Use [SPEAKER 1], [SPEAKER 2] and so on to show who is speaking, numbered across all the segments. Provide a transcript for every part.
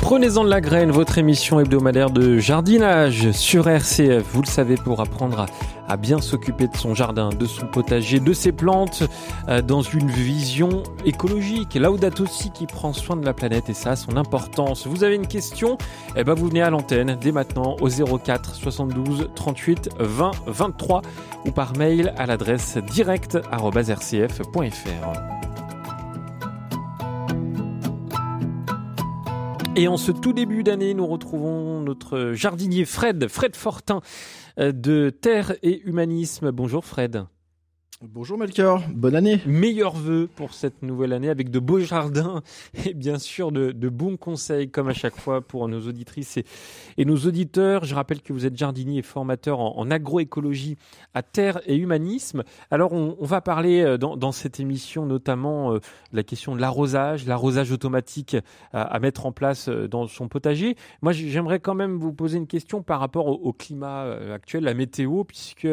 [SPEAKER 1] Prenez-en de la graine, votre émission hebdomadaire de jardinage sur RCF. Vous le savez, pour apprendre à, bien s'occuper de son jardin, de son potager, de ses plantes, euh, dans une vision écologique. Laudato aussi qui prend soin de la planète et ça a son importance. Vous avez une question? Eh ben, vous venez à l'antenne dès maintenant au 04 72 38 20 23 ou par mail à l'adresse direct@rcf.fr. Et en ce tout début d'année, nous retrouvons notre jardinier Fred, Fred Fortin euh, de Terre et Humanisme. Bonjour Fred.
[SPEAKER 2] Bonjour Melchior, bonne année.
[SPEAKER 1] Meilleurs vœux pour cette nouvelle année avec de beaux jardins et bien sûr de, de bons conseils comme à chaque fois pour nos auditrices et, et, nos auditeurs. Je rappelle que vous êtes jardinier et formateur en, en agroécologie à Terre et Humanisme. Alors on, on va parler euh, dans, dans, cette émission notamment euh, de la question de l'arrosage, l'arrosage automatique à, à, mettre en place euh, dans son potager. Moi j'aimerais quand même vous poser une question par rapport au, au climat actuel, la météo, puisque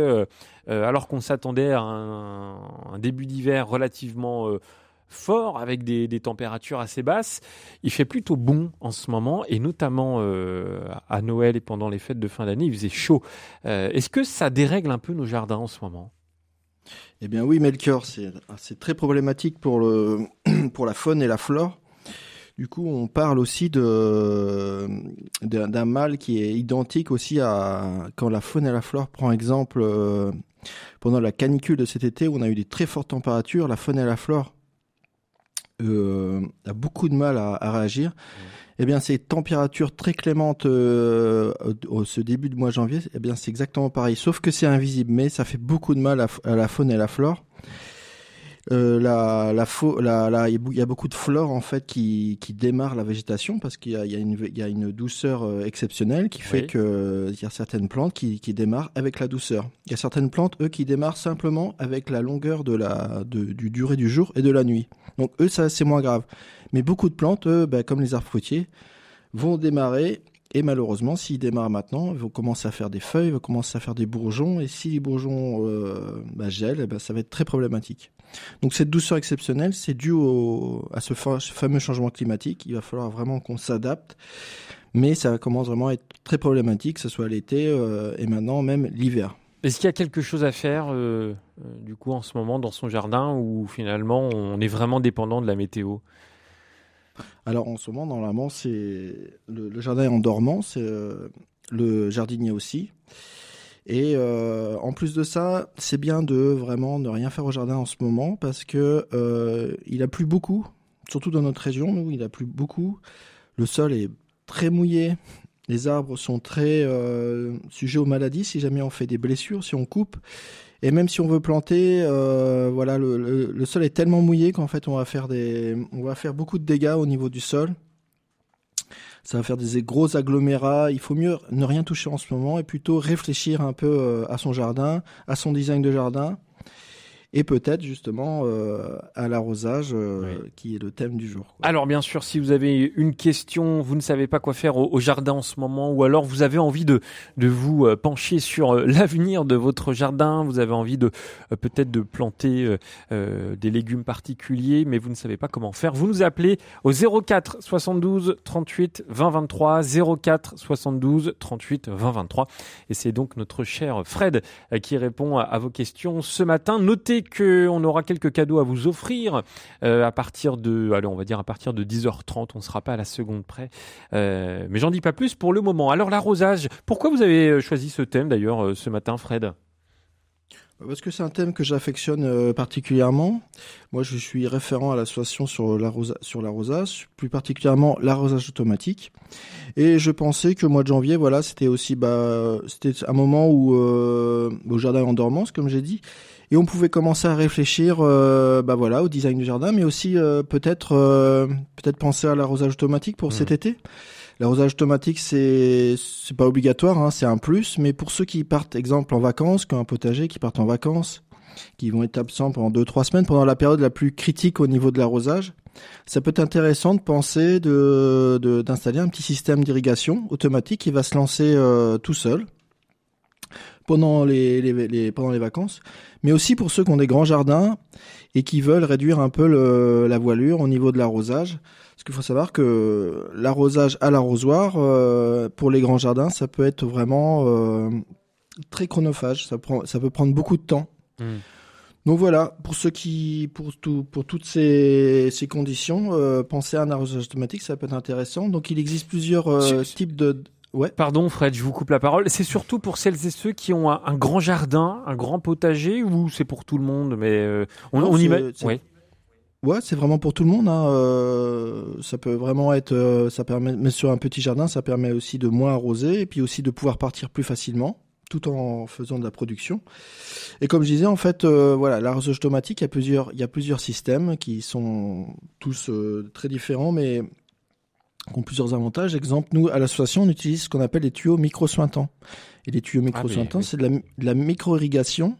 [SPEAKER 1] alors qu'on s'attendait à un, début d'hiver relativement euh, fort avec des, températures assez basses. Il fait plutôt bon en ce moment et notamment euh, à Noël et pendant les fêtes de fin d'année, il faisait chaud. Euh, Est-ce que ça dérègle un peu nos jardins en ce moment?
[SPEAKER 2] Eh bien oui, Melchior, c'est très problématique pour la faune et la flore. Du coup, on parle aussi de d'un mal qui est identique aussi à quand la faune et la flore prend exemple euh, pendant la canicule de cet été où on a eu des très fortes températures, la faune et la flore euh, a beaucoup de mal à, à réagir. Mmh. Eh bien, ces températures très clémentes euh, au, ce début de mois de janvier, eh bien, c'est exactement pareil, sauf que c'est invisible, mais ça fait beaucoup de mal à, à la faune et la flore. Euh, la, la, la, la, il y a beaucoup de flore en fait qui, qui démarre la végétation parce qu'il y a, y une, il y a une douceur euh, exceptionnelle qui fait oui. que il y a certaines plantes qui, qui démarrent avec la douceur. Il y a certaines plantes eux qui démarrent simplement avec la longueur de la de, du durée du jour et de la nuit. Donc eux ça c'est moins grave. Mais beaucoup de plantes eux, ben, comme les arbres fruitiers vont démarrer et malheureusement, s'ils démarrent maintenant, ils vont commencer à faire des feuilles, ils vont commencer à faire des bourgeons. Et si les bourgeons euh, bah, gèlent, bah, ça va être très problématique. Donc cette douceur exceptionnelle, c'est dû au, à ce fameux changement climatique. Il va falloir vraiment qu'on s'adapte. Mais ça commence vraiment à être très problématique, que ce soit l'été euh, et maintenant même l'hiver.
[SPEAKER 1] Est-ce qu'il y a quelque chose à faire euh, du coup en ce moment dans son jardin où finalement on est vraiment dépendant de la météo?
[SPEAKER 2] Alors en ce moment, normalement, c'est le, le, jardin est en dormant, c'est euh, le jardinier aussi. Et euh, en plus de ça, c'est bien de vraiment ne rien faire au jardin en ce moment parce que euh, il a plu beaucoup, surtout dans notre région, nous, il a plu beaucoup. Le sol est très mouillé, les arbres sont très euh, sujets aux maladies si jamais on fait des blessures, si on coupe. Et même si on veut planter, voilà, le, le, le, sol est tellement mouillé qu'en fait, on va faire des, on va faire beaucoup de dégâts au niveau du sol. Ça va faire des gros agglomérats. Il faut mieux ne rien toucher en ce moment et plutôt réfléchir un peu euh, à son jardin, à son design de jardin et peut-être justement euh, à l'arrosage euh, oui. qui est le thème du jour.
[SPEAKER 1] Quoi. Alors bien sûr, si vous avez une question, vous ne savez pas quoi faire au, au jardin en ce moment, ou alors vous avez envie de, de vous euh, pencher sur l'avenir de votre jardin, vous avez envie de peut-être de planter des légumes particuliers, mais vous ne savez pas comment faire, vous nous appelez au 04 72 38 20 23 04 72 38 20 23 et c'est donc notre cher Fred qui répond à, à vos questions ce matin. Notez qu'on aura quelques cadeaux à vous offrir euh, à partir de, allez, on va dire à partir de 10h30. On ne sera pas à la seconde près, euh, mais j'en dis pas plus pour le moment. Alors l'arrosage, pourquoi vous avez choisi ce thème d'ailleurs euh, ce matin, Fred?
[SPEAKER 2] Parce que c'est un thème que j'affectionne euh, particulièrement. Moi, je suis référent à l'association sur l'arrosage, plus particulièrement l'arrosage automatique. Et je pensais que mois de janvier, voilà, c'était aussi, bah, c'était un moment où euh, au jardin en dormance, comme j'ai dit, et on pouvait commencer à réfléchir, euh, bah voilà, au design du jardin, mais aussi euh, peut-être, euh, peut-être penser à l'arrosage automatique pour mmh. cet été. L'arrosage automatique, c'est c'est pas obligatoire, hein, c'est un plus, mais pour ceux qui partent, exemple, en vacances, qui ont un potager, qui partent en vacances, qui vont être absents pendant deux trois semaines, pendant la période la plus critique au niveau de l'arrosage, ça peut être intéressant de penser de de- d'installer un petit système d'irrigation automatique qui va se lancer euh, tout seul pendant les, les, les- pendant les vacances, mais aussi pour ceux qui ont des grands jardins et qui veulent réduire un peu le- la voilure au niveau de l'arrosage. Parce qu'il faut savoir que l'arrosage à l'arrosoir, euh, pour les grands jardins, ça peut être vraiment euh, très chronophage. Ça, prend, ça peut prendre beaucoup de temps.
[SPEAKER 1] Hmm.
[SPEAKER 2] Donc voilà, pour ceux qui, pour tout, pour toutes ces, ces conditions, euh, penser à un arrosage automatique, ça peut être intéressant. Donc il existe plusieurs euh, types de, ouais.
[SPEAKER 1] Pardon Fred, je vous coupe la parole. C'est surtout pour celles et ceux qui ont un, un grand jardin, un grand potager, ou c'est pour tout le monde Mais euh, on,
[SPEAKER 2] Non,
[SPEAKER 1] on
[SPEAKER 2] c'est-
[SPEAKER 1] imagine.
[SPEAKER 2] c'est-
[SPEAKER 1] Ouais.
[SPEAKER 2] C'est vraiment pour tout le monde. Hein. euh, ça peut vraiment être, euh, ça permet, mais sur un petit jardin, ça permet aussi de moins arroser et puis aussi de pouvoir partir plus facilement, tout en faisant de la production. Et comme je disais, en fait, euh, voilà, l'arrosage automatique, il y a plusieurs, il y a plusieurs systèmes qui sont tous très différents, mais qui ont plusieurs avantages. Exemple, nous, à l'association, on utilise ce qu'on appelle les tuyaux micro-sointants. Et les tuyaux micro-sointants,
[SPEAKER 1] oui.
[SPEAKER 2] c'est de la, la micro-irrigation,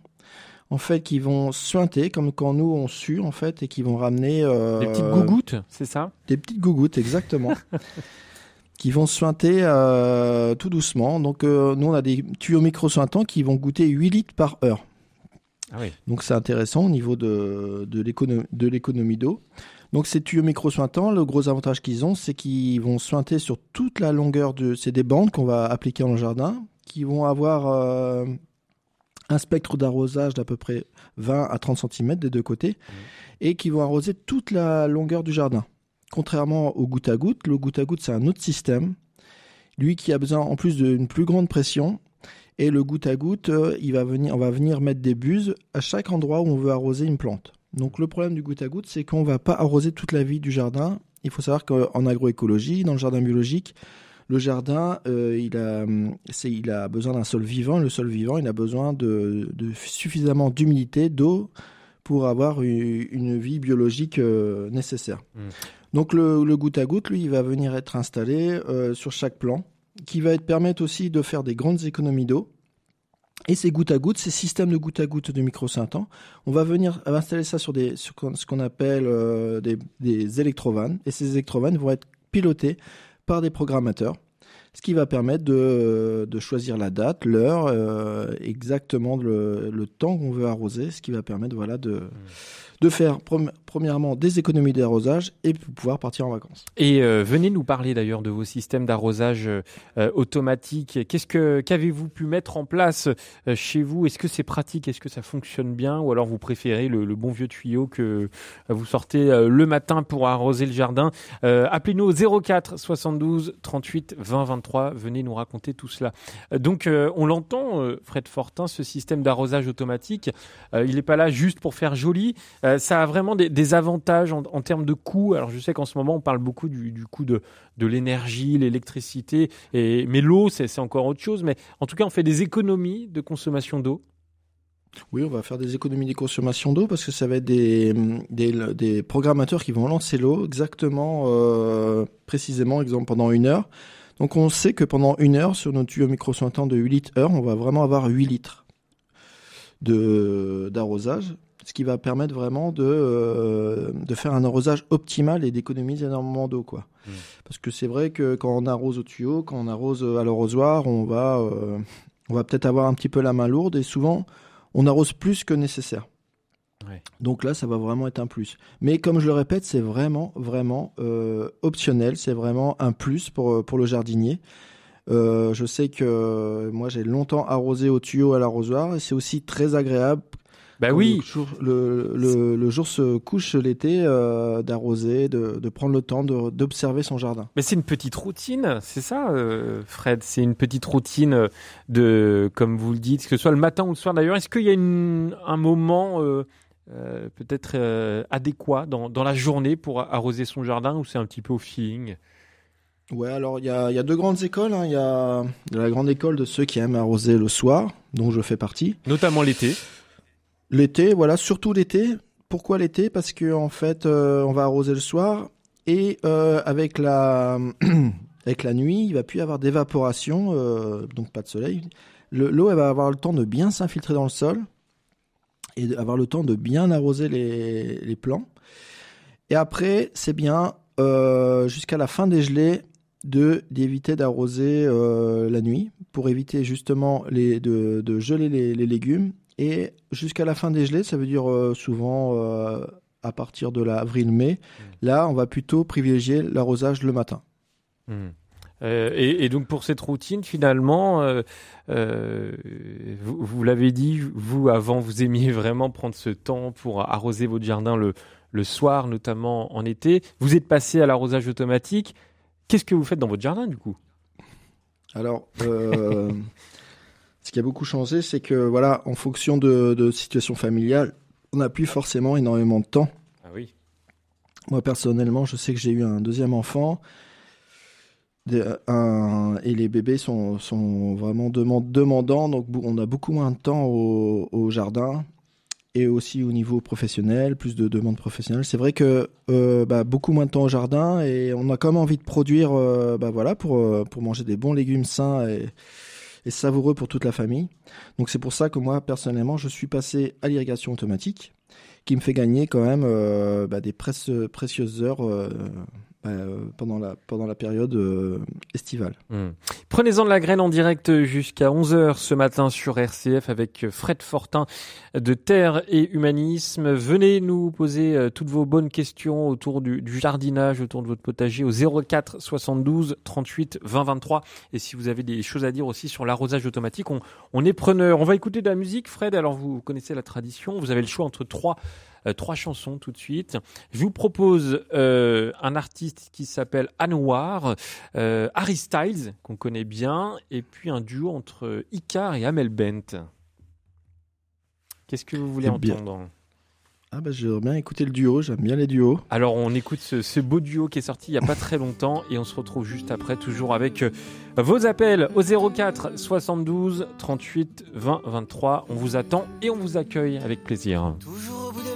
[SPEAKER 2] en fait, qui vont suinter, comme quand nous, on sue, en fait, et qui vont ramener... euh,
[SPEAKER 1] Des petites gougouttes, c'est ça?
[SPEAKER 2] Des petites gougouttes, exactement. qui vont suinter euh, tout doucement. Donc, euh, nous, on a des tuyaux micro-suintants qui vont goûter 8 litres par heure.
[SPEAKER 1] Ah oui.
[SPEAKER 2] Donc c'est intéressant au niveau de, de l'économie d'eau. Donc ces tuyaux micro-sointants, le gros avantage qu'ils ont, c'est qu'ils vont sointer sur toute la longueur de... C'est des bandes qu'on va appliquer dans le jardin, qui vont avoir euh, un spectre d'arrosage d'à peu près 20 à 30 cm des deux côtés, et qui vont arroser toute la longueur du jardin. Contrairement au goutte à goutte, le goutte à goutte c'est un autre système, lui qui a besoin en plus d'une plus grande pression, et le goutte à goutte, euh, il va venir, on va venir mettre des buses à chaque endroit où on veut arroser une plante. Donc le problème du goutte à goutte, c'est qu'on va pas arroser toute la vie du jardin. Il faut savoir qu'en agroécologie, dans le jardin biologique, le jardin, euh, il, a, hum, c'est- il a besoin d'un sol vivant. Le sol vivant, il a besoin de, de suffisamment d'humidité, d'eau, pour avoir une vie biologique euh, nécessaire.
[SPEAKER 1] Mm.
[SPEAKER 2] Donc le, le goutte à goutte, lui, il va venir être installé euh, sur chaque plan, qui va être permettre aussi de faire des grandes économies d'eau. Et ces gouttes à gouttes, ces systèmes de gouttes à gouttes de micro-synthants, on va venir installer ça sur, des, ce qu'on appelle euh, des, des électrovannes. Et ces électrovannes vont être pilotés par des programmateurs, ce qui va permettre de, de choisir la date, l'heure, euh, exactement le, le temps qu'on veut arroser, ce qui va permettre voilà, de, de faire premièrement des économies d'arrosage et pouvoir partir en vacances.
[SPEAKER 1] Et euh, venez nous parler d'ailleurs de vos systèmes d'arrosage euh, automatique. Qu'est-ce que qu'avez-vous pu mettre en place euh, chez vous? Est-ce que c'est pratique? Est-ce que ça fonctionne bien? Ou alors vous préférez le, le bon vieux tuyau que vous sortez le matin pour arroser le jardin? Appelez-nous au 04 72 38 20 23. Venez nous raconter tout cela. Euh, donc euh, on l'entend, euh, Fred Fortin, ce système d'arrosage automatique. il n'est pas là juste pour faire joli. Ça a vraiment des, avantages en, termes de coût. Alors je sais qu'en ce moment on parle beaucoup du, coût de, l'énergie, l'électricité, mais l'eau c'est encore autre chose. Mais en tout cas on fait des économies de consommation d'eau.
[SPEAKER 2] Oui, on va faire des économies des consommations d'eau parce que ça va être des, des, des programmateurs qui vont lancer l'eau exactement, euh, précisément, exemple, pendant une heure. Donc on sait que pendant une heure, sur nos tuyaux micro-sointants de 8 litres heure, on va vraiment avoir 8 litres d'arrosage, ce qui va permettre vraiment de, euh, de faire un arrosage optimal et d'économiser énormément d'eau. quoi.
[SPEAKER 1] Mm.
[SPEAKER 2] Parce que c'est vrai que quand on arrose au tuyau, quand on arrose à l'arrosoir, on va, euh, on va peut-être avoir un petit peu la main lourde et souvent on arrose plus que nécessaire.
[SPEAKER 1] Ouais.
[SPEAKER 2] Donc là, ça va vraiment être un plus. Mais comme je le répète, c'est vraiment, vraiment euh, optionnel. C'est vraiment un plus pour, euh, pour le jardinier. Euh, je sais que moi, j'ai longtemps arrosé au tuyau à l'arrosoir et c'est aussi très agréable.
[SPEAKER 1] Bah oui,
[SPEAKER 2] Le jour, le, le- le jour se couche l'été, euh, d'arroser, de, de prendre le temps d'observer son jardin.
[SPEAKER 1] mais c'est une petite routine, c'est ça, Fred? C'est une petite routine de, comme vous le dites, que ce soit le matin ou le soir. D'ailleurs, est-ce qu'il y a une- un moment euh, peut-être euh, adéquat dans, dans la journée pour arroser son jardin ou c'est un petit peu au feeling?
[SPEAKER 2] Ouais, alors il y y a deux grandes écoles. hein. Il y a la grande école de ceux qui aiment arroser le soir, dont je fais partie.
[SPEAKER 1] Notamment l'été.
[SPEAKER 2] L'été, voilà, surtout l'été. Pourquoi l'été? Parce que en fait, euh, on va arroser le soir et avec la avec la nuit, il va plus y avoir d'évaporation, donc pas de soleil. Le- L'eau, elle va avoir le temps de bien s'infiltrer dans le sol et avoir le temps de bien arroser les, les plants. Et après, c'est bien euh, jusqu'à la fin des gelées de d'éviter d'arroser euh, la nuit pour éviter justement les, de, de geler les, les légumes. Et jusqu'à la fin des gelées, ça veut dire euh, souvent à partir de l'avril-mai. Là, on va plutôt privilégier l'arrosage le matin.
[SPEAKER 1] Hmm. Euh, et, et donc pour cette routine, finalement, euh, euh, vous, vous l'avez dit, vous avant, vous aimiez vraiment prendre ce temps pour arroser votre jardin le, le soir, notamment en été. Vous êtes passé à l'arrosage automatique. Qu'est-ce que vous faites dans votre jardin du coup?
[SPEAKER 2] Alors, ce qui a beaucoup changé, c'est que voilà, en fonction de, de situation familiale, on n'a plus forcément énormément de temps.
[SPEAKER 1] Ah oui.
[SPEAKER 2] Moi, personnellement, je sais que j'ai eu un deuxième enfant. Et les bébés sont, sont vraiment deman- demandants, donc on a beaucoup moins de temps au, jardin et aussi au niveau professionnel, plus de demandes professionnelles. C'est vrai que euh, bah, beaucoup moins de temps au jardin et on a quand même envie de produire euh, bah, voilà, pour, euh, pour manger des bons légumes sains et, savoureux pour toute la famille. Donc c'est pour ça que moi, personnellement, je suis passé à l'irrigation automatique qui me fait gagner quand même bah, des précieuses heures euh, pendant, la, période euh, estivale.
[SPEAKER 1] Hmm. Prenez-en de la graine en direct jusqu'à 11h ce matin sur RCF avec Fred Fortin de Terre et Humanisme. Venez nous poser euh, toutes vos bonnes questions autour du, jardinage, autour de votre potager au 04 72 38 20 23. Et si vous avez des choses à dire aussi sur l'arrosage automatique, on, est preneur. On va écouter de la musique, Fred. Alors vous connaissez la tradition. Vous avez le choix entre trois trois chansons tout de suite. Je vous propose euh, un artiste qui s'appelle Anouar, euh, Harry Styles, qu'on connaît bien, et puis un duo entre Icar et Amel Bent. Qu'est-ce que vous voulez
[SPEAKER 2] Eh bien.
[SPEAKER 1] entendre?
[SPEAKER 2] Ah bah j'aimerais bien écouter le duo, j'aime bien les duos.
[SPEAKER 1] Alors on écoute ce, ce beau duo qui est sorti il n'y a pas très longtemps et on se retrouve juste après, toujours avec euh, vos appels au 04 72 38 20 23. On vous attend et on vous accueille avec plaisir.
[SPEAKER 3] Toujours au bout des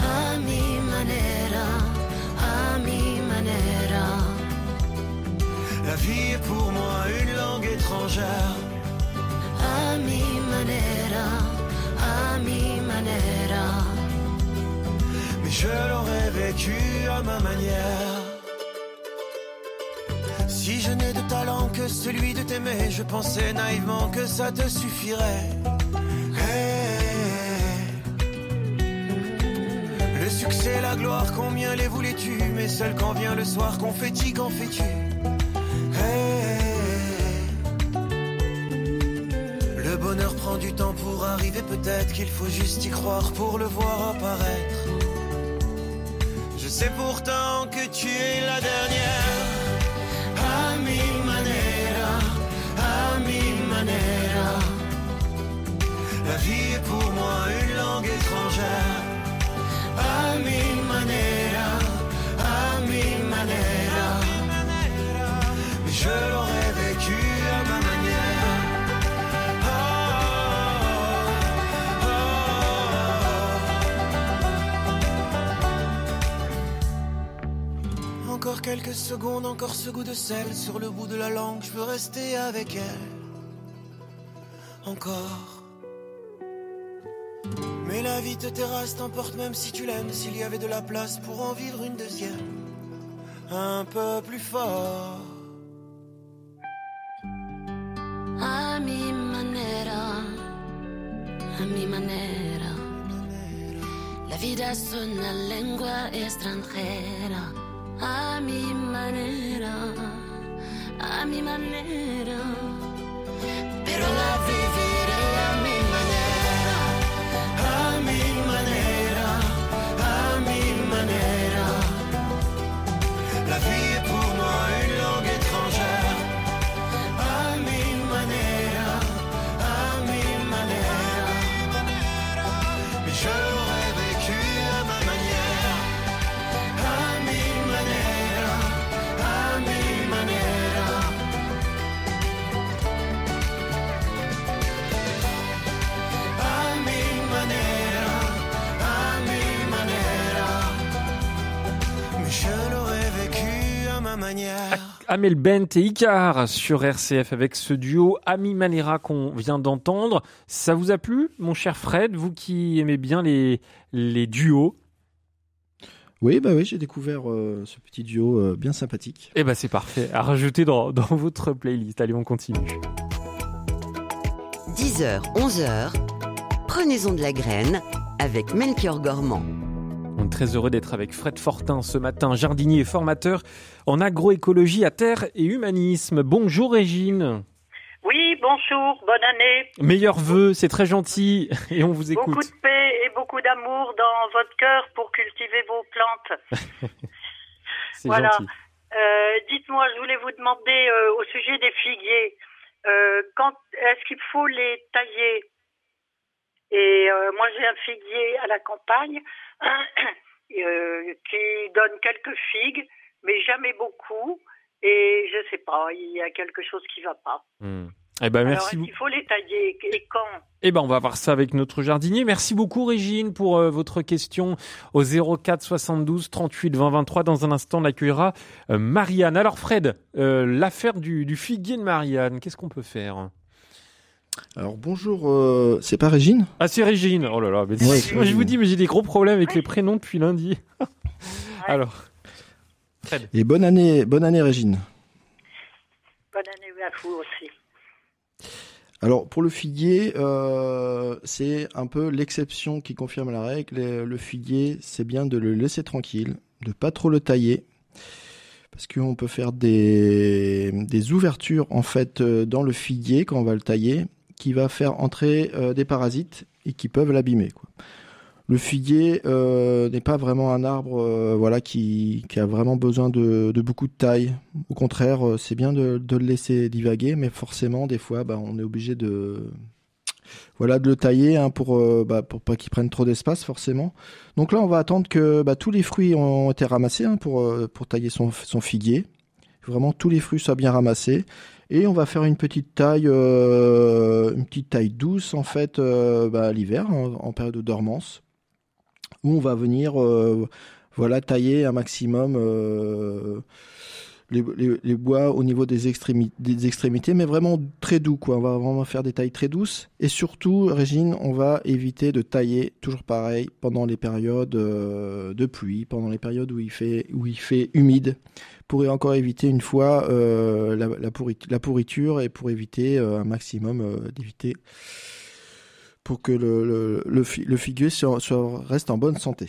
[SPEAKER 4] A mi manera, a mi manera.
[SPEAKER 3] La vie est pour moi une langue étrangère.
[SPEAKER 4] A mi manera, a mi manera.
[SPEAKER 3] Mais je l'aurais vécu à ma manière. Si je n'ai de talent que celui de t'aimer, je pensais naïvement que ça te suffirait. Succès, la gloire, combien les voulais-tu? Mais seul quand vient le soir, confetti, qu'en fais-tu? Le bonheur prend du temps pour arriver, peut-être qu'il faut juste y croire pour le voir apparaître. Je sais pourtant que tu es la dernière. A mi manera, a mi. La vie est pour moi une langue étrangère. Mi manera, a mi manera. Mais je l'aurais vécu à ma manière. Encore quelques secondes, encore ce goût de sel sur le bout de la langue, je veux rester avec elle. Encore. Mais la vie te terrasse, t'emporte même si tu l'aimes, s'il y avait de la place pour en vivre une deuxième. Un peu plus fort.
[SPEAKER 4] A mi manera, a mi manera. La vida es una lengua extranjera. A mi manera, a mi manera. Pero la viviré
[SPEAKER 1] Amel Bent et Icar sur RCF avec ce duo Ami Manera qu'on vient d'entendre. Ça vous a plu, mon cher Fred, vous qui aimez bien les, les duos?
[SPEAKER 2] Oui, bah oui, j'ai découvert euh, ce petit duo euh, bien sympathique.
[SPEAKER 1] Eh ben c'est parfait, à rajouter dans, dans votre playlist. Allez, on continue.
[SPEAKER 5] 10h, 11h, prenez-en de la graine avec Melchior Gormand.
[SPEAKER 1] On est très heureux d'être avec Fred Fortin ce matin, jardinier et formateur en agroécologie à terre et humanisme. Bonjour Régine.
[SPEAKER 6] Oui, bonjour, bonne année.
[SPEAKER 1] Meilleurs vœux, c'est très gentil et on vous écoute.
[SPEAKER 6] Beaucoup de paix et beaucoup d'amour dans votre cœur pour cultiver vos plantes.
[SPEAKER 1] C'est
[SPEAKER 6] voilà.
[SPEAKER 1] gentil.
[SPEAKER 6] Euh, Dites-moi, je voulais vous demander euh, au sujet des figuiers, euh, quand est-ce qu'il faut les tailler? Et euh, moi, j'ai un figuier à la campagne euh, qui donne quelques figues, mais jamais beaucoup. Et je sais pas, il y a quelque chose qui va pas.
[SPEAKER 1] Hmm. Eh ben
[SPEAKER 6] Alors,
[SPEAKER 1] merci. beaucoup.
[SPEAKER 6] qu'il faut les tailler et quand?
[SPEAKER 1] Eh ben on va voir ça avec notre jardinier. Merci beaucoup Régine pour euh, votre question au 04 72 38 20 23. Dans un instant, on accueillera euh, Marianne. Alors Fred, euh, l'affaire du, du figuier de Marianne, qu'est-ce qu'on peut faire?
[SPEAKER 2] Alors bonjour, euh, c'est pas Régine?
[SPEAKER 1] Ah c'est Régine. Oh là là, mais
[SPEAKER 2] Ouais,
[SPEAKER 1] moi je vous dis, mais j'ai des gros problèmes avec les prénoms depuis lundi. Alors, Fred.
[SPEAKER 2] Et bonne année, bonne année Régine.
[SPEAKER 6] Bonne année à vous aussi.
[SPEAKER 2] Alors pour le figuier, euh, c'est un peu l'exception qui confirme la règle. Le, le figuier, c'est bien de le laisser tranquille, de pas trop le tailler, parce qu'on peut faire des, des ouvertures en fait euh, dans le figuier quand on va le tailler, qui va faire entrer euh, des parasites et qui peuvent l'abîmer. Le figuier euh, n'est pas vraiment un arbre, euh, voilà, qui, a vraiment besoin de, beaucoup de taille. Au contraire, c'est bien de, le laisser divaguer, mais forcément, des fois, bah, on est obligé de, voilà, de le tailler hein, pour, euh, bah, pour pas qu'il prenne trop d'espace, forcément. Donc là, on va attendre que bah, tous les fruits ont été ramassés hein, pour, pour tailler son, son figuier. Vraiment, tous les fruits soient bien ramassés. Et on va faire une petite taille, euh, une petite taille douce en fait, euh, bah, l'hiver, hein, en période de dormance, où on va venir, euh, voilà, tailler un maximum les, les- les bois au niveau des, extrémi- des extrémités, mais vraiment très doux, quoi. On va vraiment faire des tailles très douces. Et surtout, Régine, on va éviter de tailler, toujours pareil, pendant les périodes euh, de pluie, pendant les périodes où il fait, où il fait humide, pour encore éviter une fois euh, la, la pourrit- la pourriture et pour éviter euh, un maximum euh, d'éviter pour que le, le, le, fi- le figuier soit- soit- reste en bonne santé.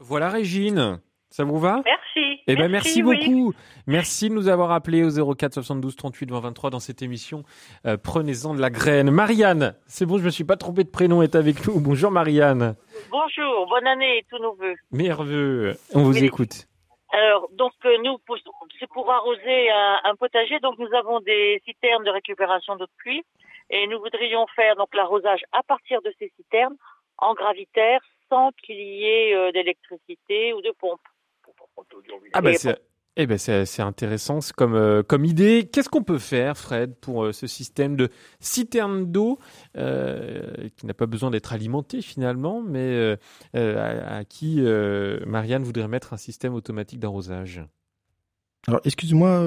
[SPEAKER 1] Voilà Régine, ça vous va?
[SPEAKER 6] Merci.
[SPEAKER 1] Eh ben merci, beaucoup. Merci de nous avoir appelés au 04 72 38 20 23 dans cette émission. Euh, Prenez-en de la graine. Marianne, c'est bon, je me suis pas trompé de prénom, est avec nous. Bonjour Marianne.
[SPEAKER 6] Bonjour, bonne année et tous nos voeux.
[SPEAKER 1] Merveilleux. On vous
[SPEAKER 6] Oui.
[SPEAKER 1] écoute.
[SPEAKER 6] Alors, donc euh, nous, pour- c'est pour arroser un, un potager. Donc nous avons des citernes de récupération d'eau de pluie et nous voudrions faire donc l'arrosage à partir de ces citernes en gravitaire sans qu'il y ait euh, d'électricité ou de pompe.
[SPEAKER 1] Ah bah
[SPEAKER 6] Et
[SPEAKER 1] c'est eh ben c'est c'est intéressant c'est comme euh, comme idée. Qu'est-ce qu'on peut faire, Fred, pour euh, ce système de citerne d'eau euh, qui n'a pas besoin d'être alimenté finalement, mais euh, euh, à, à qui euh, Marianne voudrait mettre un système automatique d'arrosage?
[SPEAKER 2] Alors, excuse-moi,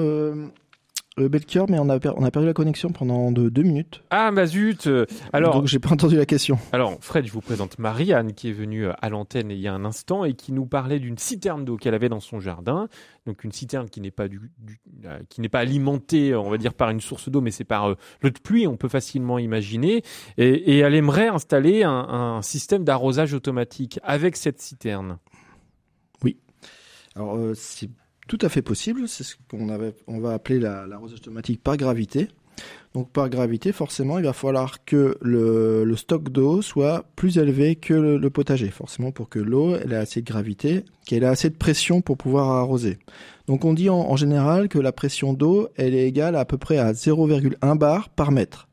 [SPEAKER 2] euh, Belchior, mais on a, per- on a perdu la connexion pendant de- deux minutes.
[SPEAKER 1] Ah bah zut euh, Alors
[SPEAKER 2] Donc, j'ai pas entendu la question.
[SPEAKER 1] Alors, Fred, je vous présente Marianne qui est venue euh, à l'antenne il y a un instant et qui nous parlait d'une citerne d'eau qu'elle avait dans son jardin. Donc, une citerne qui n'est pas du, du- euh, qui n'est pas alimentée, on va dire, par une source d'eau, mais c'est par euh, l'eau de pluie. On peut facilement imaginer. Et, et elle aimerait installer un, un système d'arrosage automatique avec cette citerne.
[SPEAKER 2] Alors, euh, c'est tout à fait possible. C'est ce qu'on va appeler la- l'arrosage automatique par gravité. Donc, par gravité, forcément, il va falloir que le, stock d'eau soit plus élevé que le, potager. Forcément, pour que l'eau, ait assez de gravité, qu'elle ait assez de pression pour pouvoir arroser. Donc, on dit en, général que la pression d'eau, elle est égale à peu près à 0,1 bar par mètre.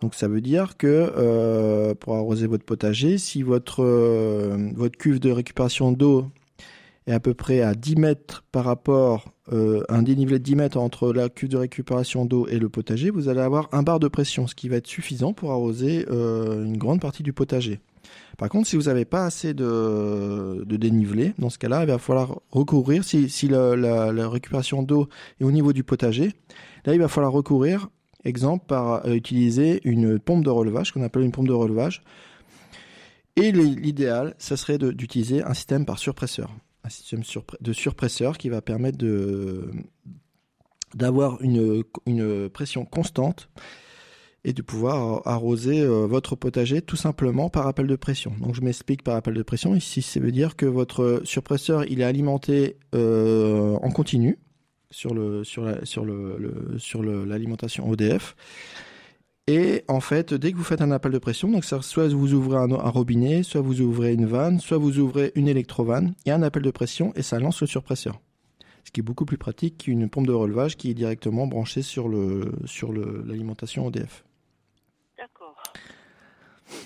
[SPEAKER 2] Donc ça veut dire que euh, pour arroser votre potager, si votre, euh, votre cuve de récupération d'eau est à peu près à 10 mètres par rapport euh, un dénivelé de 10 mètres entre la cuve de récupération d'eau et le potager, vous allez avoir un bar de pression, ce qui va être suffisant pour arroser euh, une grande partie du potager. Par contre, si vous n'avez pas assez de, dénivelé, dans ce cas-là, il va falloir recourir, si, la, récupération d'eau est au niveau du potager, là, il va falloir recourir, exemple, par euh, utiliser une pompe de relevage, qu'on appelle une pompe de relevage. Et l'idéal, ça serait d'utiliser un système par surpresseur, un système de surpresseur qui va permettre de d'avoir une, une pression constante et de pouvoir arroser euh, votre potager tout simplement par appel de pression. Donc je m'explique par appel de pression. Ici, ça veut dire que votre surpresseur, il est alimenté euh, en continu sur le sur la, sur le, sur l'alimentation ODF. Et en fait, dès que vous faites un appel de pression, donc soit vous ouvrez un, un, robinet, soit vous ouvrez une vanne, soit vous ouvrez une électrovanne, il y a un appel de pression et ça lance le surpresseur. Ce qui est beaucoup plus pratique qu'une pompe de relevage qui est directement branchée sur le sur l'alimentation ODF.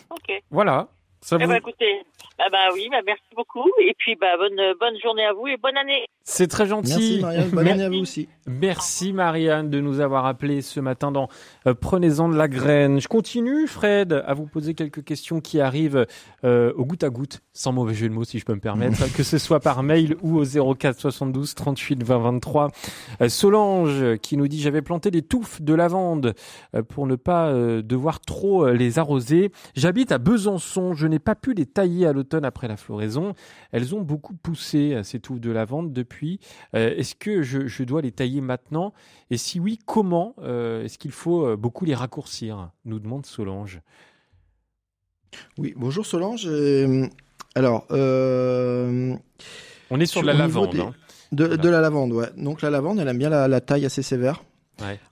[SPEAKER 7] Ok.
[SPEAKER 1] Voilà.
[SPEAKER 7] Ça eh ben, écoutez, bah, bah oui, bah, merci beaucoup. Et puis bah, bonne, bonne journée à vous et bonne année.
[SPEAKER 1] C'est très gentil.
[SPEAKER 2] Merci Marianne, bonne année à vous aussi.
[SPEAKER 1] Merci Marianne de nous avoir appelé ce matin dans euh, Prenez-en de la graine. Je continue Fred à vous poser quelques questions qui arrivent euh, au goutte à goutte, sans mauvais jeu de mots si je peux me permettre, que ce soit par mail ou au 04 72 38 20 23. Solange qui nous dit j'avais planté des touffes de lavande euh, pour ne pas devoir trop les arroser. J'habite à Besançon, je n'ai pas pu les tailler à l'automne après la floraison. Elles ont beaucoup poussé ces touffes de lavande depuis euh, est-ce que je, dois les tailler maintenant? Et si oui, comment euh, Est-ce qu'il faut euh, beaucoup les raccourcir? Nous demande Solange.
[SPEAKER 2] Oui, bonjour Solange. alors,
[SPEAKER 1] on est sur de la lavande. Hein.
[SPEAKER 2] De, la lavande, ouais. Donc la lavande, elle aime bien la, taille assez sévère.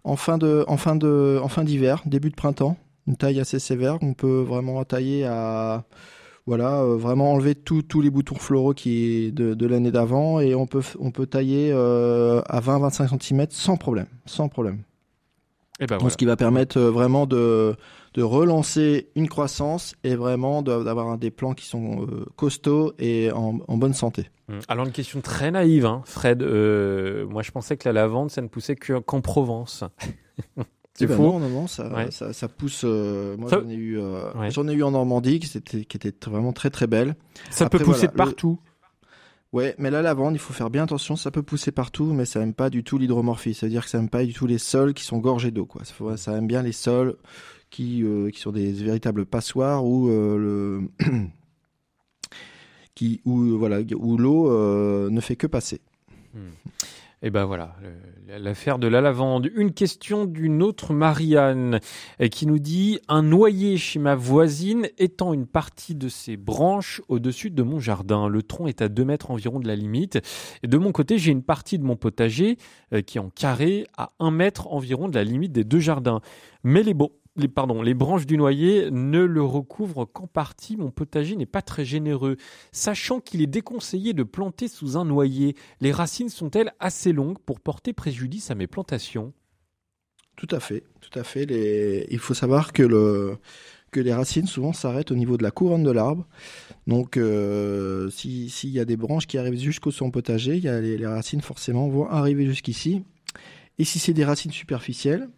[SPEAKER 2] En fin de, en fin de, en fin d'hiver, début de printemps, une taille assez sévère. On peut vraiment tailler à voilà, euh, vraiment enlever tous les boutons floraux qui de, de l'année d'avant et on peut on peut tailler euh, à 20-25 cm sans problème, sans problème. Et eh ben Ce qui va permettre euh, vraiment de de relancer une croissance et vraiment d'avoir des plants qui sont costauds et en, en, bonne santé.
[SPEAKER 1] Hum. Alors une question très naïve, hein, Fred. moi je pensais que la lavande ça ne poussait qu'en Provence.
[SPEAKER 2] C'est eh ben Non, non, non, ça, ça, pousse. Euh, moi, j'en ai eu, euh, j'en ai eu en Normandie, qui était, qui était vraiment très très belle.
[SPEAKER 1] Ça peut pousser partout.
[SPEAKER 2] Ouais, mais la lavande, il faut faire bien attention. Ça peut pousser partout, mais ça aime pas du tout l'hydromorphie. C'est-à-dire que ça aime pas du tout les sols qui sont gorgés d'eau, quoi. Ça, ça, aime bien les sols qui, euh, qui sont des véritables passoires où le qui où voilà où l'eau ne fait que passer.
[SPEAKER 1] Hmm. Et ben voilà, l'affaire de la lavande. Une question d'une autre Marianne euh, qui nous dit un noyer chez ma voisine étend une partie de ses branches au-dessus de mon jardin. Le tronc est à 2 mètres environ de la limite. Et de mon côté, j'ai une partie de mon potager euh, qui est en carré à 1 mètre environ de la limite des deux jardins. Mais les, beaux les, pardon, les branches du noyer ne le recouvrent qu'en partie. Mon potager n'est pas très généreux. Sachant qu'il est déconseillé de planter sous un noyer, les racines sont-elles assez longues pour porter préjudice à mes plantations?
[SPEAKER 2] Tout à fait, tout à fait. Les... Il faut savoir que le que les racines souvent s'arrêtent au niveau de la couronne de l'arbre. Donc, euh, s'il y a des branches qui arrivent jusqu'au son potager, y a les, les, racines forcément vont arriver jusqu'ici. Et si c'est des racines superficielles,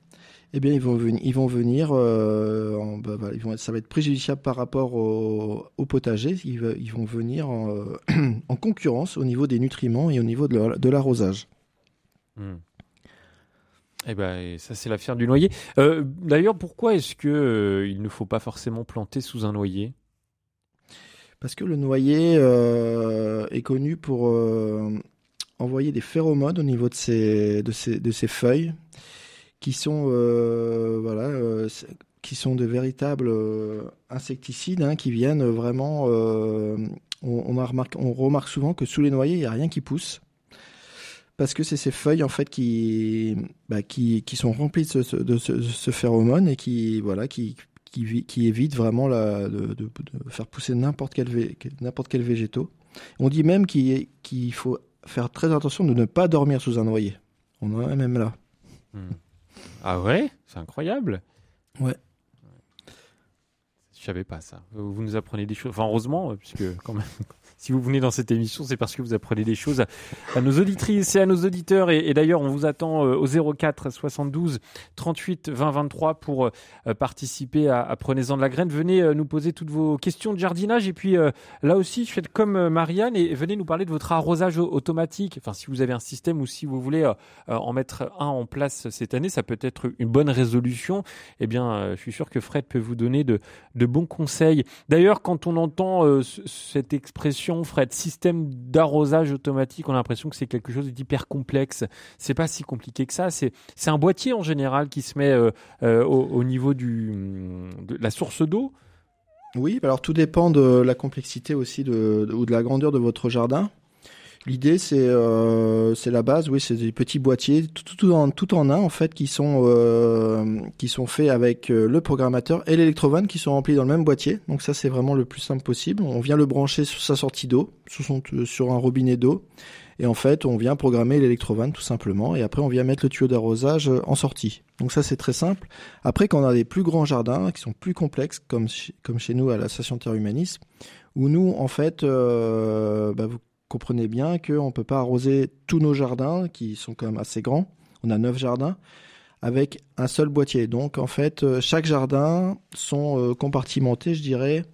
[SPEAKER 2] eh bien, ils vont venir, ils vont venir, euh, bah, bah, ils vont, ça va être préjudiciable par rapport au, potager. Ils, ils, vont venir euh, en, concurrence au niveau des nutriments et au niveau de l'arrosage.
[SPEAKER 1] Hmm. Eh ben, ça c'est l'affaire du noyer. Euh, d'ailleurs, pourquoi est-ce que il ne faut pas forcément planter sous un noyer?
[SPEAKER 2] Parce que le noyer est connu pour envoyer des phéromones au niveau de ses, de ses, de ses feuilles qui sont euh, voilà euh, qui sont de véritables euh, insecticides hein, qui viennent vraiment on, a remarqué, on remarque souvent que sous les noyers il n'y a rien qui pousse parce que c'est ces feuilles en fait qui bah, qui, sont remplies de ce, phéromone et qui voilà qui qui, évite vraiment la, de, faire pousser n'importe quel n'importe quel végétaux. On dit même qu'il qu'il faut faire très attention de ne pas dormir sous un noyer. On en est même là.
[SPEAKER 1] Hmm. Ah ouais? C'est incroyable.
[SPEAKER 2] Ouais.
[SPEAKER 1] Je savais pas ça. Vous nous apprenez des choses. Enfin, heureusement, puisque quand même, si vous venez dans cette émission, c'est parce que vous apprenez des choses à, nos auditrices et à nos auditeurs. Et, d'ailleurs, on vous attend euh, au 04 72 38 20 23 pour euh, participer à, Prenez-en de la graine. Venez euh, nous poser toutes vos questions de jardinage. Et puis là aussi, faites comme Marianne et venez nous parler de votre arrosage automatique. Enfin, si vous avez un système ou si vous voulez en mettre un en place cette année, ça peut être une bonne résolution. Eh bien, je suis sûr que Fred peut vous donner de bons conseils. D'ailleurs, quand on entend cette expression Fred, système d'arrosage automatique, on a l'impression que c'est quelque chose d'hyper complexe. C'est pas si compliqué que ça. C'est un boîtier en général qui se met euh, euh, au, niveau du, de la source d'eau.
[SPEAKER 2] Oui, alors tout dépend de la complexité aussi ou de la grandeur de votre jardin. L'idée, c'est euh, c'est la base, oui, c'est des petits boîtiers tout, tout, en, tout en un en fait qui sont euh, qui sont faits avec euh, le programmateur et l'électrovanne qui sont remplis dans le même boîtier. Donc ça, c'est vraiment le plus simple possible. On vient le brancher sur sa sortie d'eau, sur, son, sur un robinet d'eau, et en fait, on vient programmer l'électrovanne tout simplement, et après on vient mettre le tuyau d'arrosage en sortie. Donc ça, c'est très simple. Après, quand on a des plus grands jardins qui sont plus complexes, comme comme chez nous à la station Terre Humanisme, où nous, en fait, bah, vous comprenez bien qu'on ne peut pas arroser tous nos jardins, qui sont quand même assez grands. On a neuf jardins avec un seul boîtier. Donc en fait, euh, chaque jardin sont euh, compartimentés, je dirais,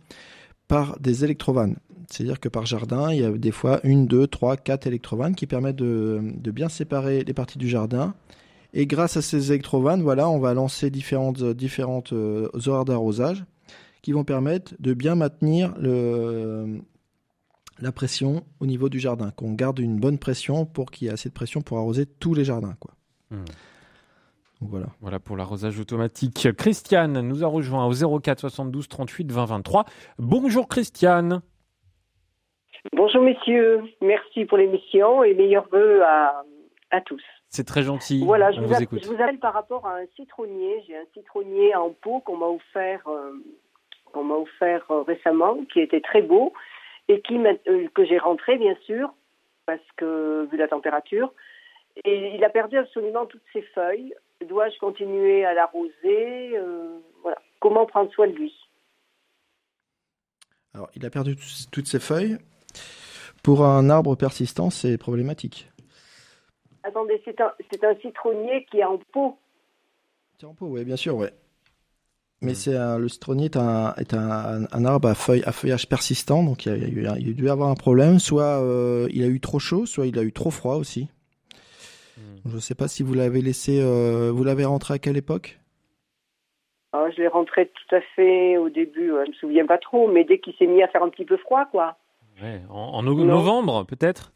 [SPEAKER 2] par des électrovannes. C'est-à-dire que par jardin, il y a des fois une, deux, trois, quatre électrovannes qui permettent de, bien séparer les parties du jardin. Et grâce à ces électrovannes, voilà, on va lancer différentes, différentes euh, horaires d'arrosage qui vont permettre de bien maintenir le, la pression au niveau du jardin, qu'on garde une bonne pression pour qu'il y ait assez de pression pour arroser tous les jardins. Quoi. Hmm.
[SPEAKER 1] voilà. Voilà pour l'arrosage automatique. Christiane nous a rejoint au 04 72 38 20 23. Bonjour Christiane.
[SPEAKER 8] Bonjour messieurs, merci pour l'émission et meilleurs voeux à, tous.
[SPEAKER 1] C'est très gentil.
[SPEAKER 8] Voilà, je vous, écoute. je vous, appelle par rapport à un citronnier. J'ai un citronnier en pot qu'on m'a offert, euh, qu'on m'a offert euh, récemment, qui était très beau et qui, euh, que j'ai rentré, bien sûr, parce que, vu la température, et il a perdu absolument toutes ses feuilles. Dois-je continuer à l'arroser euh, voilà. Comment prendre soin de lui?
[SPEAKER 2] Alors, il a perdu toutes ses feuilles. Pour un arbre persistant, c'est problématique.
[SPEAKER 8] Attendez, c'est un, un, citronnier qui est en pot.
[SPEAKER 2] C'est en pot, oui, bien sûr, ouais. Mais c'est le citronnier est un, est un, un, arbre à, feuilles, à feuillage persistant, donc il, y a, il, a dû avoir un problème. Soit euh, il a eu trop chaud, soit il a eu trop froid aussi. Mm. Je ne sais pas si vous l'avez laissé, euh, vous l'avez rentré à quelle époque?
[SPEAKER 8] Ah, Je l'ai rentré tout à fait au début, je me souviens pas trop, mais dès qu'il s'est mis à faire un petit peu froid, quoi.
[SPEAKER 1] Ouais, en, en novembre peut-être?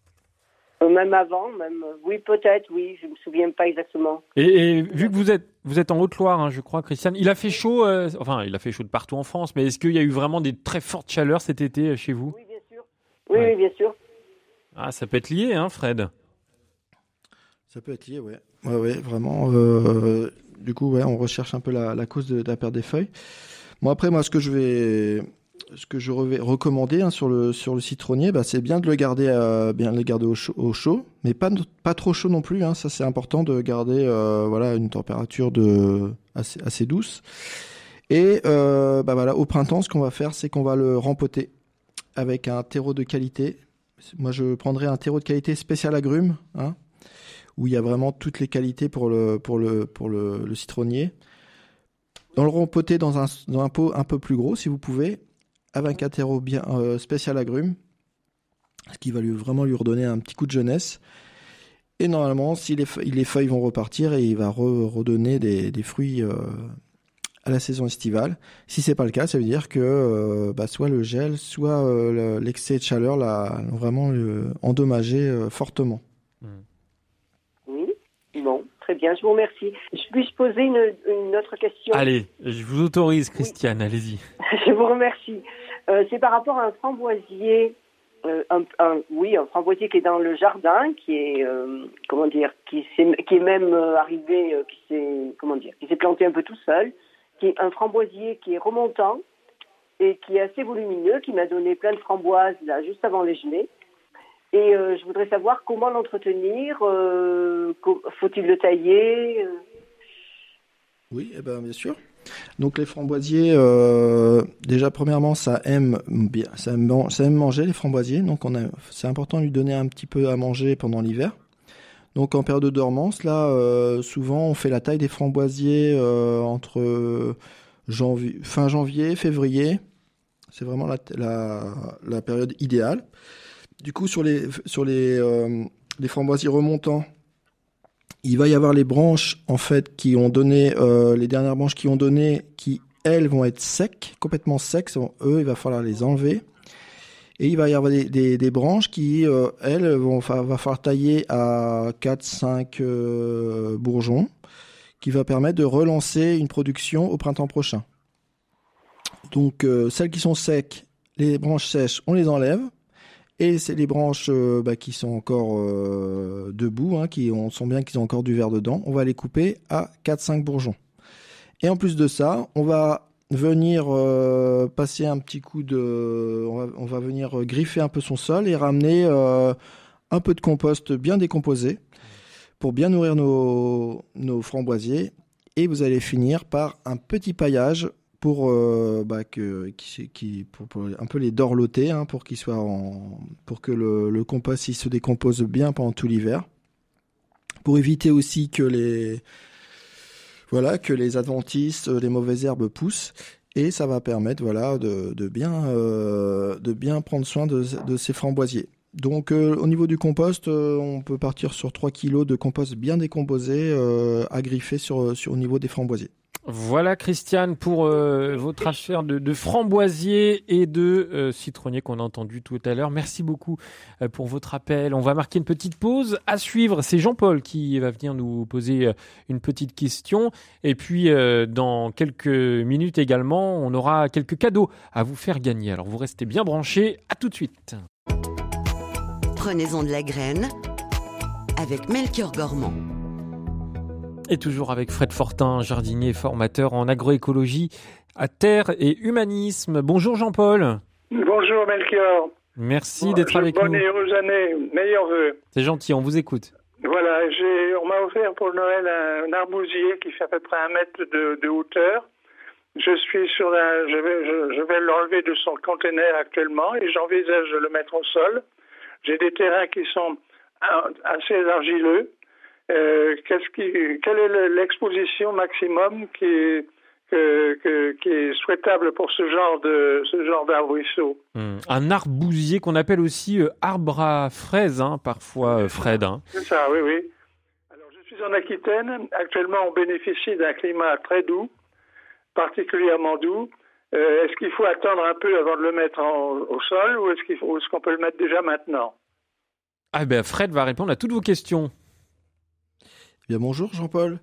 [SPEAKER 8] Même avant, même oui peut-être, oui, je me souviens pas exactement.
[SPEAKER 1] Et, vu que vous êtes vous êtes en Haute-Loire, hein, je crois, Christiane, il a fait chaud, euh, enfin il a fait chaud de partout en France, mais est-ce qu'il y a eu vraiment des très fortes chaleurs cet été euh, chez vous?
[SPEAKER 8] Oui, bien sûr. Oui, oui, bien sûr.
[SPEAKER 1] Ah, ça peut être lié, hein, Fred.
[SPEAKER 2] Ça peut être lié, ouais. Ouais, ouais, vraiment. du coup, ouais, on recherche un peu la, la cause de, de la perte des feuilles. Bon après, moi, ce que je vais ce que je vais recommander hein, sur le citronnier, bah, c'est bien de le garder euh, bien le garder au chaud, au chaud, mais pas trop chaud non plus. Hein, ça c'est important de garder euh, une température de assez douce. Et euh, bah au printemps, ce qu'on va faire, c'est qu'on va le rempoter avec un terreau de qualité. Moi, je prendrai un terreau de qualité spécial agrumes, hein, où il y a vraiment toutes les qualités pour le citronnier. Dans le rempoter dans un pot un peu plus gros si vous pouvez avec un terreau bien euh, spécial agrumes, ce qui va lui, vraiment lui redonner un petit coup de jeunesse. Et normalement, si les, feuilles, les feuilles vont repartir et il va redonner des, fruits euh, à la saison estivale. Si c'est pas le cas, ça veut dire que euh, bah, soit le gel, soit l'excès de chaleur l'a vraiment endommagé fortement.
[SPEAKER 8] Oui, bon, très bien, je vous remercie. Je puis poser une, autre question?
[SPEAKER 1] Allez, je vous autorise, Christiane, allez-y.
[SPEAKER 8] je vous remercie. Euh, c'est par rapport à un framboisier, euh, oui, un framboisier qui est dans le jardin, qui est, euh, comment dire, qui est même arrivé, qui s'est, comment dire, qui s'est planté un peu tout seul, qui est un framboisier qui est remontant et qui est assez volumineux, qui m'a donné plein de framboises là juste avant les gelées. Et je voudrais savoir comment l'entretenir, faut-il le tailler
[SPEAKER 2] Oui, eh ben, bien sûr. Donc les framboisiers, euh, déjà premièrement, ça aime bien, ça aime, manger les framboisiers. Donc c'est important de lui donner un petit peu à manger pendant l'hiver. Donc en période de dormance, là, euh, souvent on fait la taille des framboisiers euh, entre fin janvier, février. C'est vraiment la, période idéale. Du coup, sur les, les framboisiers remontants, il va y avoir les branches en fait qui ont donné euh, les dernières branches qui ont donné qui elles vont être secs complètement secs. Eux il va falloir les enlever. Et il va y avoir des, des, branches qui euh, elles vont va falloir tailler à 4 5 euh, bourgeons qui va permettre de relancer une production au printemps prochain. Donc celles qui sont secs les branches sèches on les enlève et c'est les branches euh, bah, qui sont encore euh, debout, hein, qui on sent bien qu'ils ont encore du verre dedans. On va les couper à 4-5 bourgeons. Et en plus de ça, on va venir euh, passer un petit coup de... On va, venir griffer un peu son sol et ramener un peu de compost bien décomposé pour bien nourrir nos framboisiers. Et vous allez finir par un petit paillage pour euh, bah, pour, un peu les dorloter hein, pour que le, compost se décompose bien pendant tout l'hiver. Pour éviter aussi que les voilà que les adventices euh, les mauvaises herbes poussent. Et ça va permettre voilà de, bien euh, de bien prendre soin de, ces framboisiers. Donc au niveau du compost on peut partir sur 3 kg de compost bien décomposé euh, à griffer sur, sur au niveau des framboisiers
[SPEAKER 1] Voilà, Christiane, pour euh, votre affaire de, de framboisier et de euh, citronnier qu'on a entendu tout à l'heure. Merci beaucoup euh, pour votre appel. On va marquer une petite pause. À suivre, c'est Jean-Paul qui va venir nous poser euh, une petite question. Et puis, euh, dans quelques minutes également, on aura quelques cadeaux à vous faire gagner. Alors, vous restez bien branchés. À tout de suite.
[SPEAKER 5] Prenez-en de la graine avec Melchior Gormand.
[SPEAKER 1] Et toujours avec Fred Fortin, jardinier formateur en agroécologie à terre et humanisme. Bonjour Jean-Paul.
[SPEAKER 9] Bonjour Melchior.
[SPEAKER 1] Merci d'être avec
[SPEAKER 9] Bonne
[SPEAKER 1] nous.
[SPEAKER 9] et heureuse année, meilleurs vœux.
[SPEAKER 1] C'est gentil, on vous écoute.
[SPEAKER 9] Voilà, on m'a offert pour Noël un, un arbousier qui fait à peu près un mètre de, de hauteur. Je suis sur la, je vais, je, je vais l'enlever de son conteneur actuellement et j'envisage de le mettre au sol. J'ai des terrains qui sont a- assez argileux. Euh, qu'est-ce qui, quelle est le- l'exposition maximum qui est, que, que- qui est souhaitable pour ce genre de, ce genre d'arbrisseau?
[SPEAKER 1] Hmm. Un arbousier qu'on appelle aussi euh, arbre à fraises, hein, parfois euh, Fred. hein.
[SPEAKER 9] C'est ça, oui, oui. Alors, je suis en Aquitaine. Actuellement, on bénéficie d'un climat très doux, particulièrement doux. Euh, est-ce qu'il faut attendre un peu avant de le mettre en- au sol ou est-ce qu'on peut le mettre déjà maintenant?
[SPEAKER 1] Ah ben Fred va répondre à toutes vos questions.
[SPEAKER 2] Eh bonjour Jean-Paul.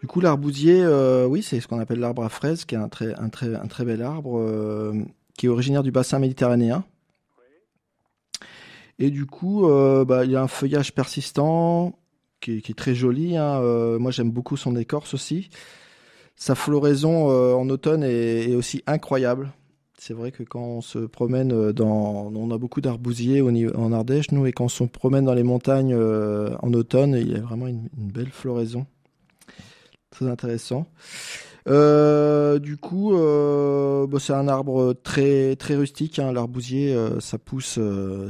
[SPEAKER 2] Du coup l'arbousier, euh, oui c'est ce qu'on appelle l'arbre à fraises, qui est un très un très un très bel arbre, euh, qui est originaire du bassin méditerranéen. Et du coup, euh, bah, il a un feuillage persistant qui est, très joli. hein. Moi j'aime beaucoup son écorce aussi. Sa floraison en automne est aussi incroyable. C'est vrai que quand on se promène euh, dans, on a beaucoup d'arbousiers en Ardèche, nous, et quand on se promène dans les montagnes euh, en automne, il y a vraiment une, belle floraison. Très intéressant. Euh, du coup, bah, c'est un arbre très très rustique. Hein, L'arbousier, ça pousse,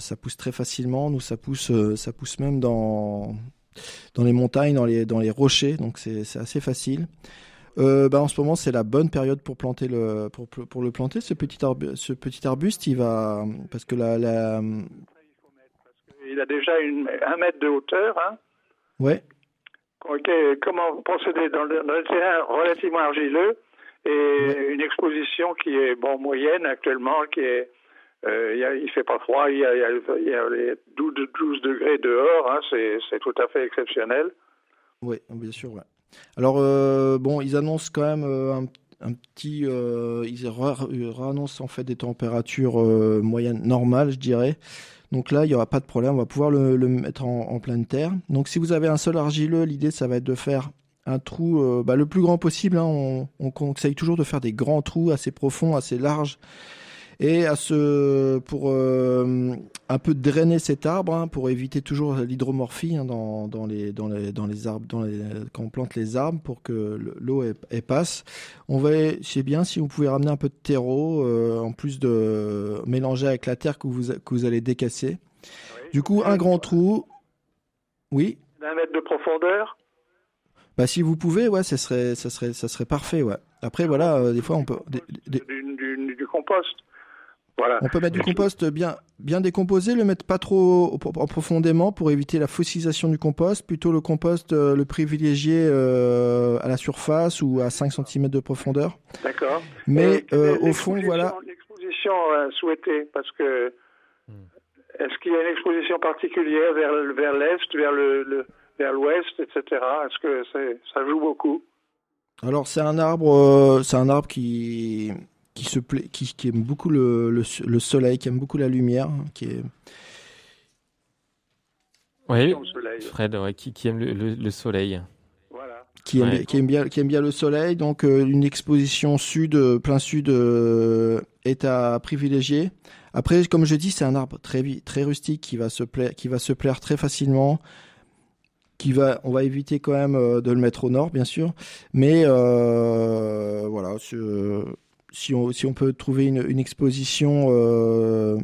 [SPEAKER 2] ça pousse très facilement. Nous, ça pousse, ça pousse même dans dans les montagnes, dans les dans les rochers. Donc c'est assez facile. Euh, bah, en ce moment, c'est la bonne période pour planter le pour, pour le planter ce petit arbu- ce petit arbuste. Il va parce que la, la
[SPEAKER 9] Il a déjà une, un mètre de hauteur. Hein
[SPEAKER 2] ouais
[SPEAKER 9] Ok, Comment procéder dans le, dans le terrain relativement argileux et une exposition qui est bon moyenne actuellement, qui est euh, il, y a, il fait pas froid, il y a, y a, il y a les 12, 12 degrés dehors, hein, c'est c'est tout à fait exceptionnel.
[SPEAKER 2] Oui, bien sûr. Ouais. Alors, euh, bon, ils annoncent quand même euh, un, petit. euh, ils réannoncent en fait des températures moyennes normales, je dirais. Donc là, il n'y aura pas de problème. On va pouvoir le, mettre en, pleine terre. Donc, si vous avez un sol argileux, l'idée, ça va être de faire un trou bah, le plus grand possible. hein. On conseille toujours de faire des grands trous assez profonds, assez larges. Et à ce, pour euh, un peu drainer cet arbre, hein, pour éviter toujours l'hydromorphie hein, dans, dans, les, dans, les, dans les arbres, dans les, quand on plante les arbres, pour que l'eau passe. On va, c'est bien si vous pouvez ramener un peu de terreau, euh, en plus de mélanger avec la terre que vous, que vous allez décasser. Du coup, un grand trou. Oui.
[SPEAKER 9] D'un mètre de profondeur.
[SPEAKER 2] Bah, si vous pouvez, ouais, ça serait, ça serait, ça serait parfait, ouais. Après, voilà, euh, des fois, on peut.
[SPEAKER 9] Du, compost. Voilà.
[SPEAKER 2] On peut mettre du compost bien, bien décomposé, le mettre pas trop en profondément pour éviter la fossilisation du compost. Plutôt le compost, euh, le privilégier euh, à la surface ou à 5 cm de profondeur.
[SPEAKER 9] D'accord.
[SPEAKER 2] Mais au fond, voilà.
[SPEAKER 9] L'exposition souhaitée, parce que est-ce qu'il y a une exposition particulière vers, vers l'est, vers le vers l'ouest, etc. Est-ce que ça joue beaucoup?
[SPEAKER 2] Alors c'est un arbre, euh, c'est un arbre qui qui se plaît, qui, aime beaucoup le, le, soleil, qui aime beaucoup la lumière, qui est
[SPEAKER 1] oui, Fred, qui, aime le, soleil.
[SPEAKER 9] Voilà.
[SPEAKER 2] Qui aime, qui, aime bien, qui aime bien le soleil, donc euh, une exposition sud, euh, plein sud, est à privilégier. Après, comme je dis, c'est un arbre très, très rustique qui va se plaire, qui va se plaire très facilement qui va, on va éviter quand même euh, de le mettre au nord, bien sûr, mais euh, voilà, si on, si on peut trouver une, une exposition euh,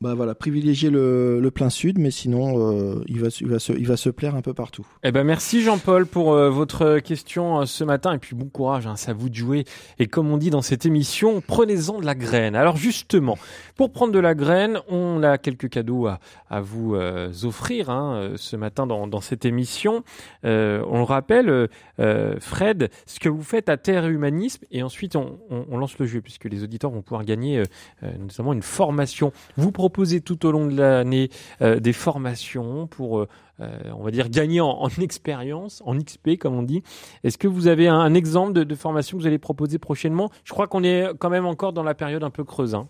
[SPEAKER 2] bah voilà, privilégier le, le, plein sud, mais sinon euh, il, va, il, va se, il va se plaire un peu partout.
[SPEAKER 1] Eh ben merci Jean-Paul pour euh, votre question euh, ce matin et puis bon courage, hein, à vous de jouer. Et comme on dit dans cette émission, prenez-en de la graine. Alors justement, pour prendre de la graine, on a quelques cadeaux à, à vous offrir hein, ce matin dans, dans cette émission. on le rappelle, Fred, ce que vous faites à Terre et Humanisme, et ensuite on, on, on lance le jeu puisque les auditeurs vont pouvoir gagner notamment une formation. Vous proposer tout au long de l'année euh, des formations pour, euh, euh, on va dire, gagner en, expérience, en XP comme on dit. Est-ce que vous avez un, exemple de, formation que vous allez proposer prochainement? Je crois qu'on est quand même encore dans la période un peu creuse. Hein.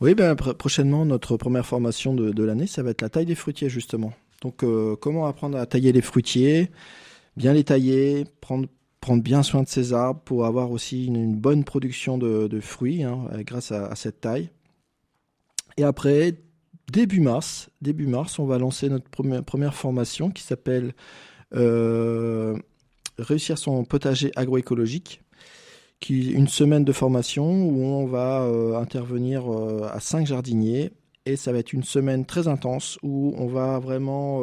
[SPEAKER 2] Oui, ben, prochainement, notre première formation de, l'année, ça va être la taille des fruitiers, justement. Donc, comment apprendre à tailler les fruitiers, bien les tailler, prendre, prendre bien soin de ces arbres pour avoir aussi une, bonne production de, fruits hein, grâce à, cette taille. Et après, début mars, début mars, on va lancer notre première, formation qui s'appelle euh, Réussir son potager agroécologique, qui une semaine de formation où on va euh, intervenir euh, à cinq jardiniers et ça va être une semaine très intense où on va vraiment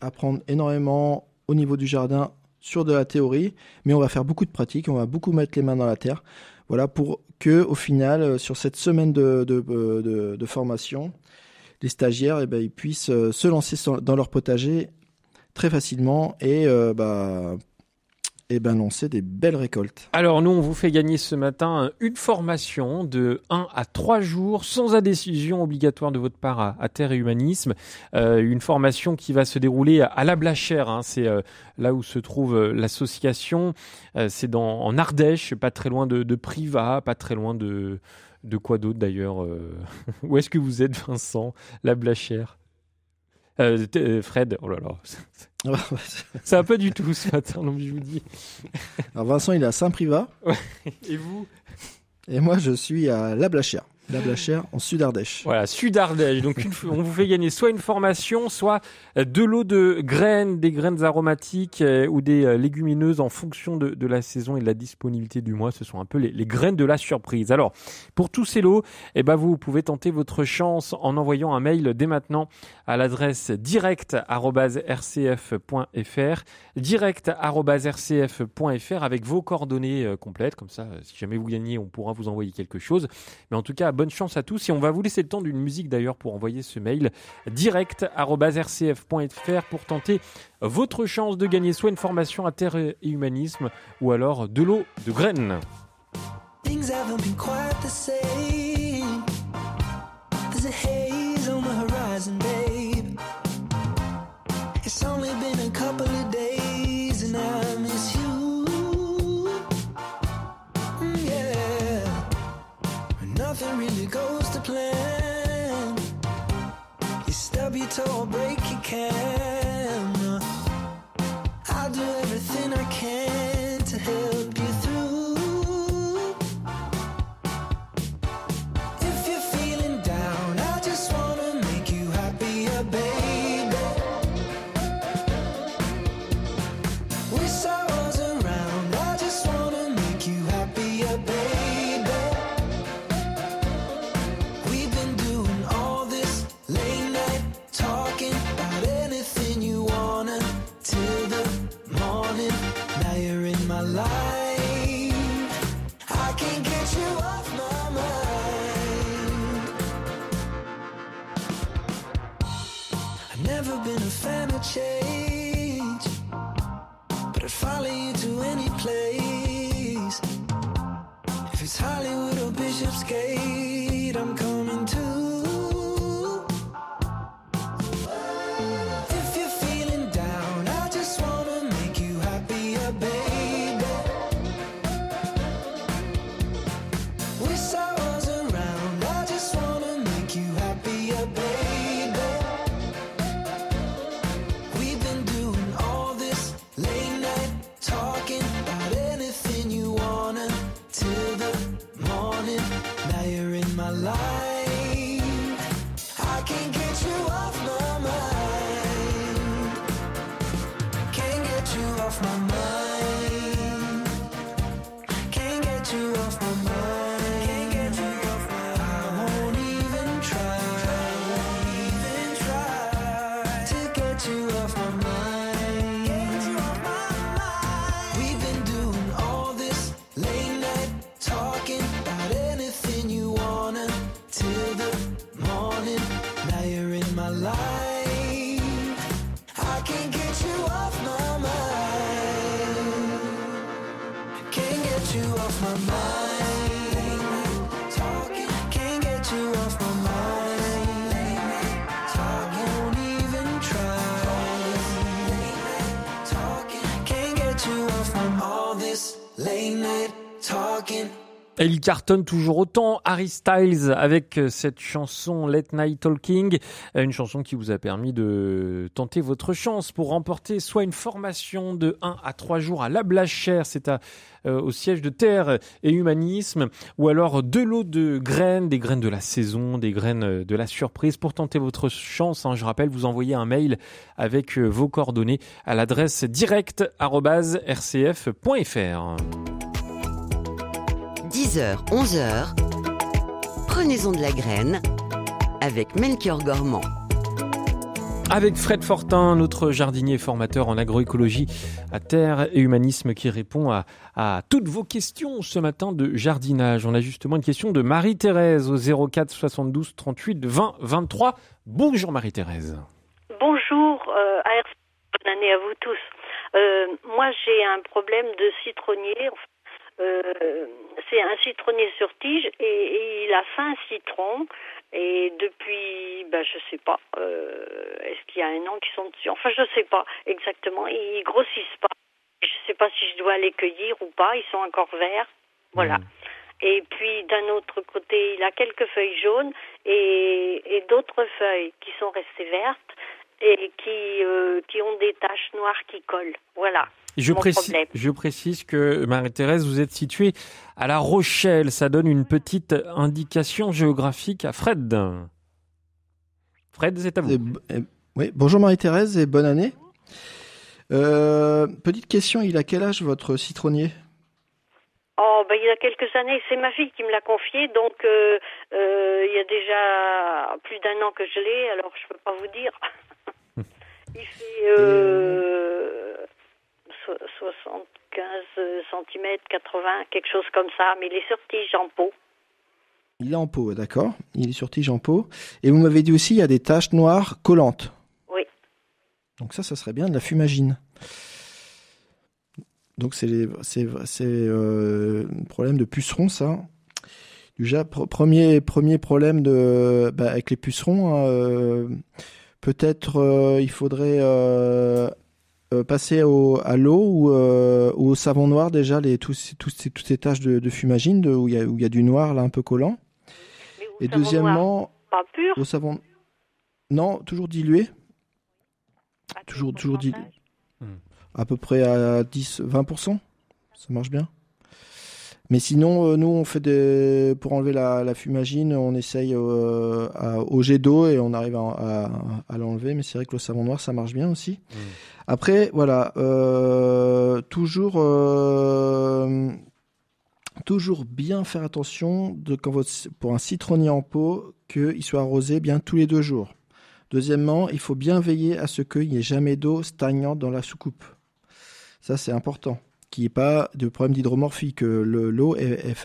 [SPEAKER 2] apprendre énormément au niveau du jardin sur de la théorie, mais on va faire beaucoup de pratiques, on va beaucoup mettre les mains dans la terre. Voilà pour que au final, euh, sur cette semaine de, euh, de, formation, les stagiaires eh ben, puissent euh, se lancer dans leur potager très facilement et bah, et ben lancer des belles récoltes.
[SPEAKER 1] Alors nous, on vous fait gagner ce matin une formation de 1 à 3 jours sans adhésion obligatoire de votre part à, Terre et Humanisme. Euh, une formation qui va se dérouler à la Blachère, hein. c'est euh, là où se trouve euh, l'association. c'est en Ardèche, pas très loin de, de Privas, pas très loin de quoi d'autre d'ailleurs Où est-ce que vous êtes, Vincent? La Blachère? Fred, oh là là, ça va pas du tout ce matin, donc je vous dis.
[SPEAKER 2] Alors Vincent, il est à Saint-Privat.
[SPEAKER 1] Et vous?
[SPEAKER 2] Et moi, je suis à La Blachère. La Blachère en Sud-Ardèche.
[SPEAKER 1] Voilà, Sud-Ardèche. Donc on vous fait gagner soit une formation, soit euh, de l'eau de graines, des graines aromatiques euh, ou des euh, légumineuses en fonction de, la saison et de la disponibilité du mois. Ce sont un peu les, les graines de la surprise. Alors, pour tous ces lots, eh ben vous pouvez tenter votre chance en envoyant un mail dès maintenant à l'adresse direct@rcf.fr, direct@rcf.fr avec vos coordonnées complètes. Comme ça, si jamais vous gagnez, on pourra vous envoyer quelque chose. Mais en tout cas, chance à tous. Et on va vous laisser le temps d'une musique d'ailleurs pour envoyer ce mail direct@rcf.fr pour tenter votre chance de gagner soit une formation à terre et humanisme ou alors de l'eau de graines. Or break your can. I'll do you
[SPEAKER 3] off my all this late night talking.
[SPEAKER 1] Et il cartonne toujours autant, Harry Styles, avec euh, cette chanson Late Night Talking, euh, une chanson qui vous a permis de tenter votre chance pour remporter soit une formation de 1 à 3 jours à La Blachère, c'est à, euh, au siège de Terre et Humanisme, ou alors deux lots de graines, des graines de la saison, des graines de la surprise. Pour tenter votre chance, hein, je rappelle, vous envoyez un mail avec vos coordonnées à l'adresse direct.rcf.fr.
[SPEAKER 5] 10h, 11h, prenez-en de la graine avec Melchior Gormand.
[SPEAKER 1] Avec Fred Fortin, notre jardinier formateur en agroécologie à terre et humanisme qui répond à, à toutes vos questions ce matin de jardinage. On a justement une question de Marie-Thérèse au 04 72 38 20 23. Bonjour Marie-Thérèse.
[SPEAKER 10] Bonjour, euh, bonne année à vous tous. Euh, moi, j'ai un problème de citronnier. Euh, c'est un citronnier sur tige et, et il a fait un citron. Et depuis, ben, je sais pas, euh, est-ce qu'il y a un an qu'ils sont dessus? Enfin, je sais pas exactement. Ils grossissent pas. Je sais pas si je dois les cueillir ou pas. Ils sont encore verts. Voilà. Et puis d'un autre côté, il a quelques feuilles jaunes et, et d'autres feuilles qui sont restées vertes et qui, euh, qui ont des taches noires qui collent. Voilà.
[SPEAKER 1] Je
[SPEAKER 10] mon
[SPEAKER 1] précise,
[SPEAKER 10] problème.
[SPEAKER 1] je précise que Marie-Thérèse, vous êtes située à La Rochelle. Ça donne une petite indication géographique à Fred. Fred, c'est à vous.
[SPEAKER 2] Et b- et- oui, bonjour Marie-Thérèse et bonne année. Euh, petite question, il a quel âge votre citronnier?
[SPEAKER 10] Oh, ben, il y a quelques années, c'est ma fille qui me l'a confié, donc euh, euh, il y a déjà plus d'un an que je l'ai, alors je peux pas vous dire. il fait euh, 75 cm, 80, quelque chose comme ça, mais il est sur tige en pot.
[SPEAKER 2] Il est en pot, d'accord. Il est sur tige en pot. Et vous m'avez dit aussi, il y a des taches noires collantes.
[SPEAKER 10] Oui.
[SPEAKER 2] Donc ça, ça serait bien de la fumagine. Donc c'est euh, un problème de pucerons, ça. Déjà, pr- premier premier problème de bah, avec les pucerons, hein, euh, peut-être euh, il faudrait euh, passer au, à l'eau ou, euh, au savon noir déjà les tous ces- tous ces- toutes ces taches de, de fumagine de, où il y a où il y a du noir là un peu collant. Et deuxièmement,
[SPEAKER 10] Pas pur?
[SPEAKER 2] au savon non toujours dilué. Toujours toujours dilué. À peu près à 10 20% ça marche bien. Mais sinon, euh, nous, on fait des pour enlever la, la fumagine, on essaye euh, à- au jet d'eau et on arrive à, à- à l'enlever. Mais c'est vrai que le savon noir, ça marche bien aussi. Après, voilà, euh, toujours, euh, toujours bien faire attention de quand votre, pour un citronnier en pot qu'il soit arrosé bien tous les deux jours. Deuxièmement, il faut bien veiller à ce qu'il n'y ait jamais d'eau stagnante dans la soucoupe. Ça, c'est important. Qu'il n'y ait pas de problème d'hydromorphie, que le- l'eau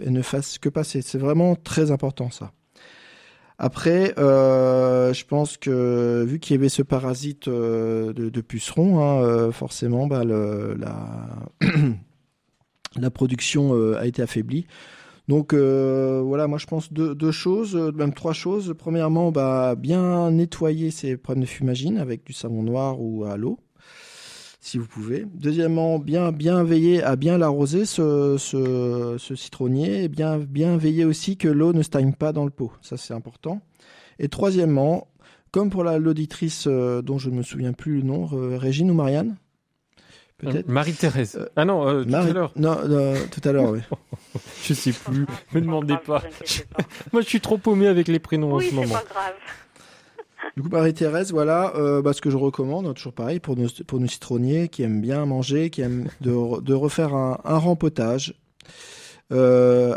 [SPEAKER 2] ne fasse que passer. C'est vraiment très important, ça. Après, euh, je pense que vu qu'il y avait ce parasite euh, de, de puceron, hein, euh, forcément, bah, la, production a été affaiblie. Donc voilà, moi je pense deux, choses, même trois choses. Premièrement, bah, bien nettoyer ces problèmes de fumagine avec du savon noir ou à l'eau, si vous pouvez. Deuxièmement, bien bien veiller à bien l'arroser ce, ce, ce citronnier et bien bien veiller aussi que l'eau ne stagne pas dans le pot. Ça c'est important. Et troisièmement, comme pour la l'auditrice euh, dont je ne me souviens plus le nom, euh, Régine ou Marianne? Peut-être
[SPEAKER 1] Marie-Thérèse.
[SPEAKER 2] Euh,
[SPEAKER 1] ah non, euh, tout
[SPEAKER 2] Marie-
[SPEAKER 1] à l'heure.
[SPEAKER 2] Non, euh, tout à l'heure, oui.
[SPEAKER 1] Je sais plus. Me demandez pas. Moi, je suis trop paumé avec les prénoms en
[SPEAKER 10] Oui,
[SPEAKER 1] ce
[SPEAKER 10] c'est
[SPEAKER 1] moment.
[SPEAKER 10] pas grave.
[SPEAKER 2] Du coup, Marie-Thérèse, voilà euh, bah, ce que je recommande, toujours pareil, pour nos, citronniers qui aiment bien manger, qui aiment de, re- de refaire un, rempotage euh,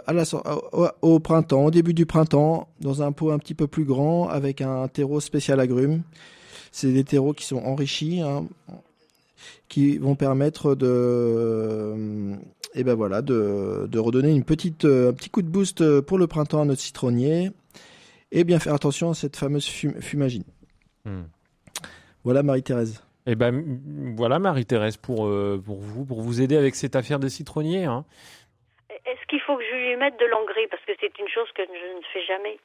[SPEAKER 2] au, printemps, au début du printemps, dans un pot un petit peu plus grand, avec un terreau spécial agrumes. C'est des terreaux qui sont enrichis, hein, qui vont permettre de, et ben voilà, de, redonner une petite, euh, un petit coup de boost pour le printemps à notre citronnier et bien faire attention à cette fameuse fum- fumagine.
[SPEAKER 1] Hmm.
[SPEAKER 2] Voilà Marie-Thérèse.
[SPEAKER 1] Eh ben voilà Marie-Thérèse pour euh, pour vous pour vous aider avec cette affaire des citronniers. Hein.
[SPEAKER 10] Est-ce qu'il faut que je lui mette de l'engrais? Parce que c'est une chose que je ne fais jamais.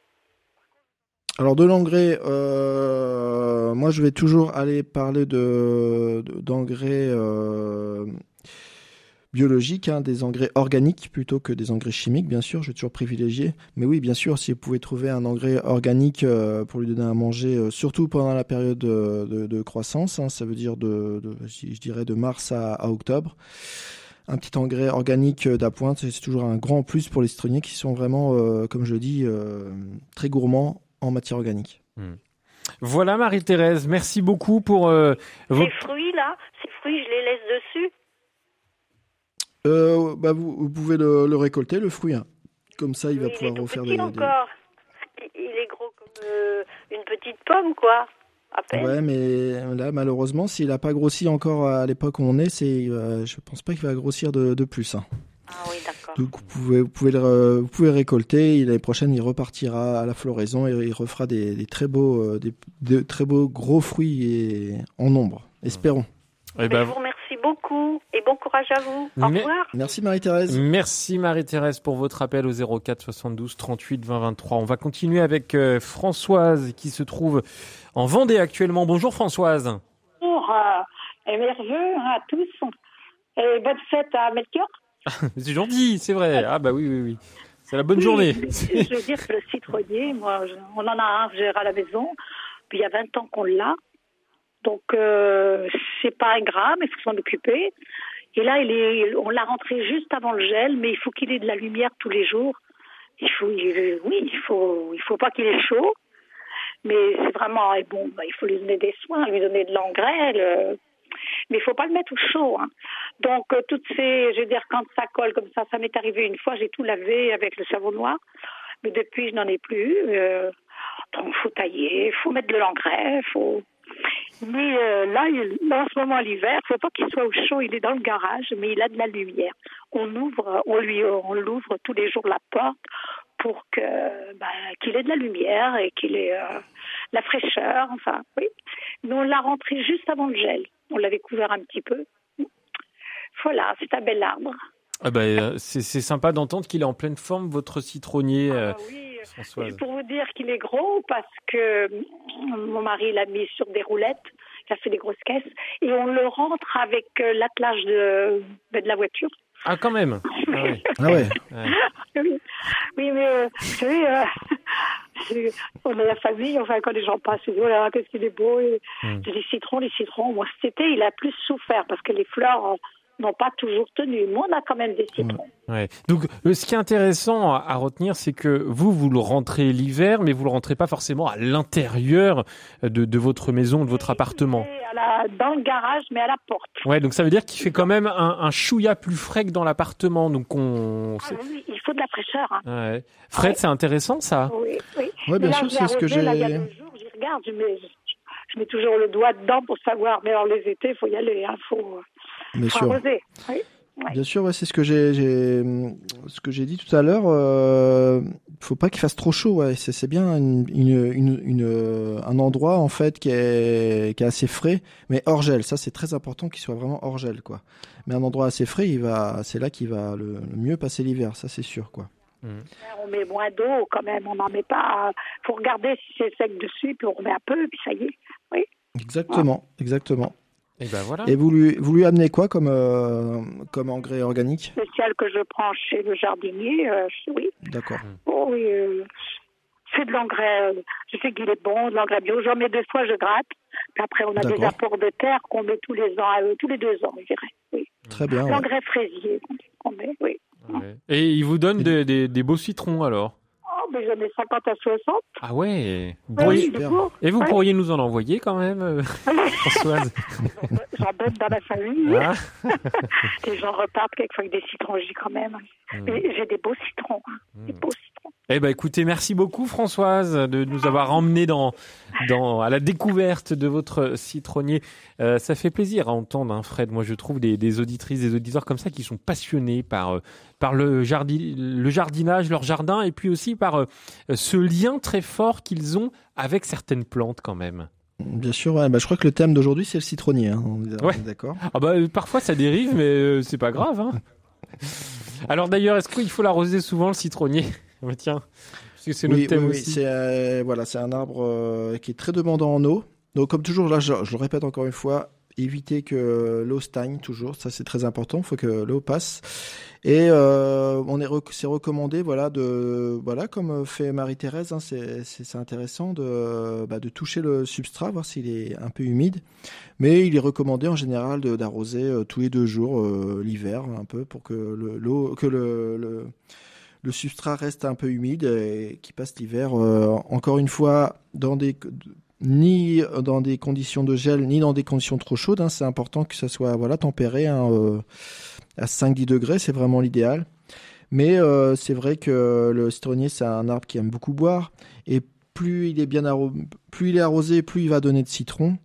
[SPEAKER 2] Alors de l'engrais, euh, moi je vais toujours aller parler de de- d'engrais euh, biologiques, hein, des engrais organiques plutôt que des engrais chimiques, bien sûr. Je vais toujours privilégier. Mais oui, bien sûr, si vous pouvez trouver un engrais organique euh, pour lui donner à manger, euh, surtout pendant la période de, de- de croissance, hein, ça veut dire de, de- je dirais de mars à, à octobre. Un petit engrais organique euh, d'appointe, c'est toujours un grand plus pour les citronniers qui sont vraiment, euh, comme je le dis, euh, très gourmands en matière organique.
[SPEAKER 1] Voilà Marie-Thérèse, merci beaucoup pour euh, vos-
[SPEAKER 10] Ces fruits là, ces fruits, je les laisse dessus.
[SPEAKER 2] Euh, bah vous, vous pouvez le, le récolter, le fruit. hein. Comme ça, il va
[SPEAKER 10] Mais il est
[SPEAKER 2] pouvoir refaire
[SPEAKER 10] petit
[SPEAKER 2] des, des-
[SPEAKER 10] encore. Il- Il est gros comme euh, une petite pomme, quoi. À peine.
[SPEAKER 2] Ouais, mais là, malheureusement, s'il n'a pas grossi encore à l'époque où on est, c'est, euh, je pense pas qu'il va grossir de, de plus. hein.
[SPEAKER 10] Ah oui, d'accord.
[SPEAKER 2] Donc vous pouvez, vous pouvez le, re- vous pouvez le récolter. L'année prochaine, il repartira à la floraison et il refera des, des très beaux, euh, des, de très beaux gros fruits et, en nombre. Espérons.
[SPEAKER 1] Eh
[SPEAKER 10] Mais
[SPEAKER 1] ben,
[SPEAKER 10] je vous remercie beaucoup et bon courage à vous. Au
[SPEAKER 1] Mais-
[SPEAKER 10] revoir.
[SPEAKER 2] Merci Marie-Thérèse.
[SPEAKER 1] Merci Marie-Thérèse pour votre appel au 04 72 38 20 23. On va continuer avec euh, Françoise qui se trouve en Vendée actuellement. Bonjour Françoise.
[SPEAKER 11] Bonjour euh, et merveilleux à tous. Et bonne fête à Melchior.
[SPEAKER 1] C'est gentil, c'est vrai. Ah bah oui, oui, oui. C'est la bonne journée.
[SPEAKER 11] Je veux dire que le citronnier, moi, je- on en a un j'ai à la maison. Puis il y a 20 ans qu'on l'a. Donc, euh, c'est pas grave, mais il faut s'en occuper. Et là, il est, on l'a rentré juste avant le gel, mais il faut qu'il ait de la lumière tous les jours. Il faut, il- oui, il faut, il faut pas qu'il ait chaud. Mais c'est vraiment, bon, bah, il faut lui donner des soins, lui donner de l'engrais, le- mais il faut pas le mettre au chaud. hein. Donc, euh, toutes ces, je veux dire, quand ça colle comme ça, ça m'est arrivé une fois, j'ai tout lavé avec le savon noir, mais depuis, je n'en ai plus. Euh, donc, faut tailler, faut mettre de l'engrais, faut. Mais euh, là, il- là, en ce moment, l'hiver, faut pas qu'il soit au chaud. Il est dans le garage, mais il a de la lumière. On ouvre, on lui, on l'ouvre tous les jours la porte pour que, bah, qu'il ait de la lumière et qu'il ait euh, la fraîcheur. Enfin, oui. Mais on l'a rentré juste avant le gel. On l'avait couvert un petit peu. Voilà, c'est un bel arbre.
[SPEAKER 1] Ah bah, euh, c'est sympa d'entendre qu'il est en pleine forme, votre citronnier, euh,
[SPEAKER 11] Ah oui,
[SPEAKER 1] Françoise.
[SPEAKER 11] pour vous dire qu'il est gros parce que mon mari l'a mis sur des roulettes, il a fait des grosses caisses et on le rentre avec euh, l'attelage de, ben, de la voiture.
[SPEAKER 1] Ah quand même. Ah ouais.
[SPEAKER 2] Ah ouais.
[SPEAKER 1] Ouais.
[SPEAKER 11] oui. oui, mais euh, vous savez, euh, on est la famille, enfin quand les gens passent, ils disent oh là là, qu'est-ce qu'il est beau. Et,
[SPEAKER 1] Mm.
[SPEAKER 11] Les citrons, les citrons. Moi cet été, il a plus souffert parce que les fleurs euh, n'ont pas toujours tenu. Mais on a quand même des citrons.
[SPEAKER 1] Ouais. Donc, euh, ce qui est intéressant à, retenir, c'est que vous, vous le rentrez l'hiver, mais vous le rentrez pas forcément à l'intérieur de, de votre maison, de votre appartement.
[SPEAKER 11] À la- dans le garage, mais à la porte.
[SPEAKER 1] Ouais, donc ça veut dire qu'il fait quand même un, un chouïa plus frais que dans l'appartement. Donc on.
[SPEAKER 11] Ah oui, il faut de la fraîcheur. hein.
[SPEAKER 1] Ouais. Fred, c'est intéressant ça?
[SPEAKER 11] Oui, oui.
[SPEAKER 2] Ouais, bien
[SPEAKER 11] là,
[SPEAKER 2] sûr, c'est ce que
[SPEAKER 11] il y a
[SPEAKER 2] j'ai-
[SPEAKER 11] deux jours, j'y regarde, je mets, je mets toujours le doigt dedans pour savoir. Mais alors, les étés, il faut y aller, il faut,
[SPEAKER 2] Bien sûr.
[SPEAKER 11] arroser. Oui. Ouais.
[SPEAKER 2] Bien sûr, ouais, c'est ce que j'ai, j'ai, ce que j'ai dit tout à l'heure. Euh, faut pas qu'il fasse trop chaud. Ouais, c'est, c'est bien une, une, une, une, euh, un endroit en fait qui est, qui est assez frais, mais hors gel. Ça, c'est très important qu'il soit vraiment hors gel, quoi. Mais un endroit assez frais, il va, c'est là qu'il va le, le mieux passer l'hiver. Ça, c'est sûr, quoi.
[SPEAKER 1] Mm.
[SPEAKER 11] On met moins d'eau quand même, on n'en met pas. faut regarder si c'est sec dessus, puis on remet un peu, puis ça y est. Oui.
[SPEAKER 2] Exactement, exactement.
[SPEAKER 1] Et ben voilà.
[SPEAKER 2] Et vous lui, vous lui amenez quoi comme, euh, comme engrais organique
[SPEAKER 11] Spécial que je prends chez le jardinier, euh, oui.
[SPEAKER 2] D'accord.
[SPEAKER 11] Oh, oui, euh, c'est de l'engrais. je sais qu'il est bon, de l'engrais bio. J'en mets deux fois, je gratte. Puis après, on a des apports de terre qu'on met tous les ans, euh, tous les deux ans, je dirais. Oui.
[SPEAKER 2] Très bien. ouais.
[SPEAKER 11] L'engrais fraisier qu'on met, oui.
[SPEAKER 1] Ouais. Et il vous donne des, des- des beaux citrons alors?
[SPEAKER 11] J'en ai 50 à 60.
[SPEAKER 1] Ah ouais.
[SPEAKER 11] Oui, coup.
[SPEAKER 1] Et vous
[SPEAKER 11] Ouais.
[SPEAKER 1] pourriez nous en envoyer quand même, euh, Françoise
[SPEAKER 11] J'en donne dans la famille.
[SPEAKER 1] Ah.
[SPEAKER 11] Les gens repartent quelquefois avec des citrons, je dis quand même.
[SPEAKER 1] Mm.
[SPEAKER 11] Mais j'ai des beaux citrons. hein. Des beaux citrons.
[SPEAKER 1] Eh ben écoutez, merci beaucoup Françoise de nous avoir emmenés dans, dans à la découverte de votre citronnier. Euh, ça fait plaisir à entendre, hein, Fred. Moi, je trouve des, des auditrices, des auditeurs comme ça qui sont passionnés par euh, par le, jardi- le jardinage, leur jardin, et puis aussi par euh, ce lien très fort qu'ils ont avec certaines plantes quand même.
[SPEAKER 2] Bien sûr, ouais, bah, je crois que le thème d'aujourd'hui, c'est le citronnier. hein, on
[SPEAKER 1] Ouais.
[SPEAKER 2] D'accord.
[SPEAKER 1] Ah bah parfois ça dérive, mais euh, c'est pas grave. Hein. Alors d'ailleurs, est-ce qu'il faut l'arroser souvent le citronnier? Tiens, parce que c'est notre
[SPEAKER 2] Oui,
[SPEAKER 1] thème
[SPEAKER 2] oui, oui,
[SPEAKER 1] aussi.
[SPEAKER 2] c'est euh, voilà, c'est un arbre euh, qui est très demandant en eau. Donc comme toujours, là, je, je le répète encore une fois, éviter que l'eau stagne toujours, ça c'est très important. Il faut que l'eau passe. Et euh, on est rec- c'est recommandé, voilà, de voilà, comme fait Marie-Thérèse, hein, c'est c'est- c'est intéressant de bah, de toucher le substrat, voir s'il est un peu humide. Mais il est recommandé en général de- d'arroser euh, tous les deux jours euh, l'hiver, un peu pour que le l'eau que le, le le substrat reste un peu humide et qui passe l'hiver euh, encore une fois ni dans des conditions de gel ni dans des conditions trop chaudes hein. c'est important que ça soit voilà tempéré hein, euh, à 5-10 degrés c'est vraiment l'idéal mais euh, c'est vrai que le citronnier c'est un arbre qui aime beaucoup boire et plus il est bien plus il est arrosé plus il va donner de citron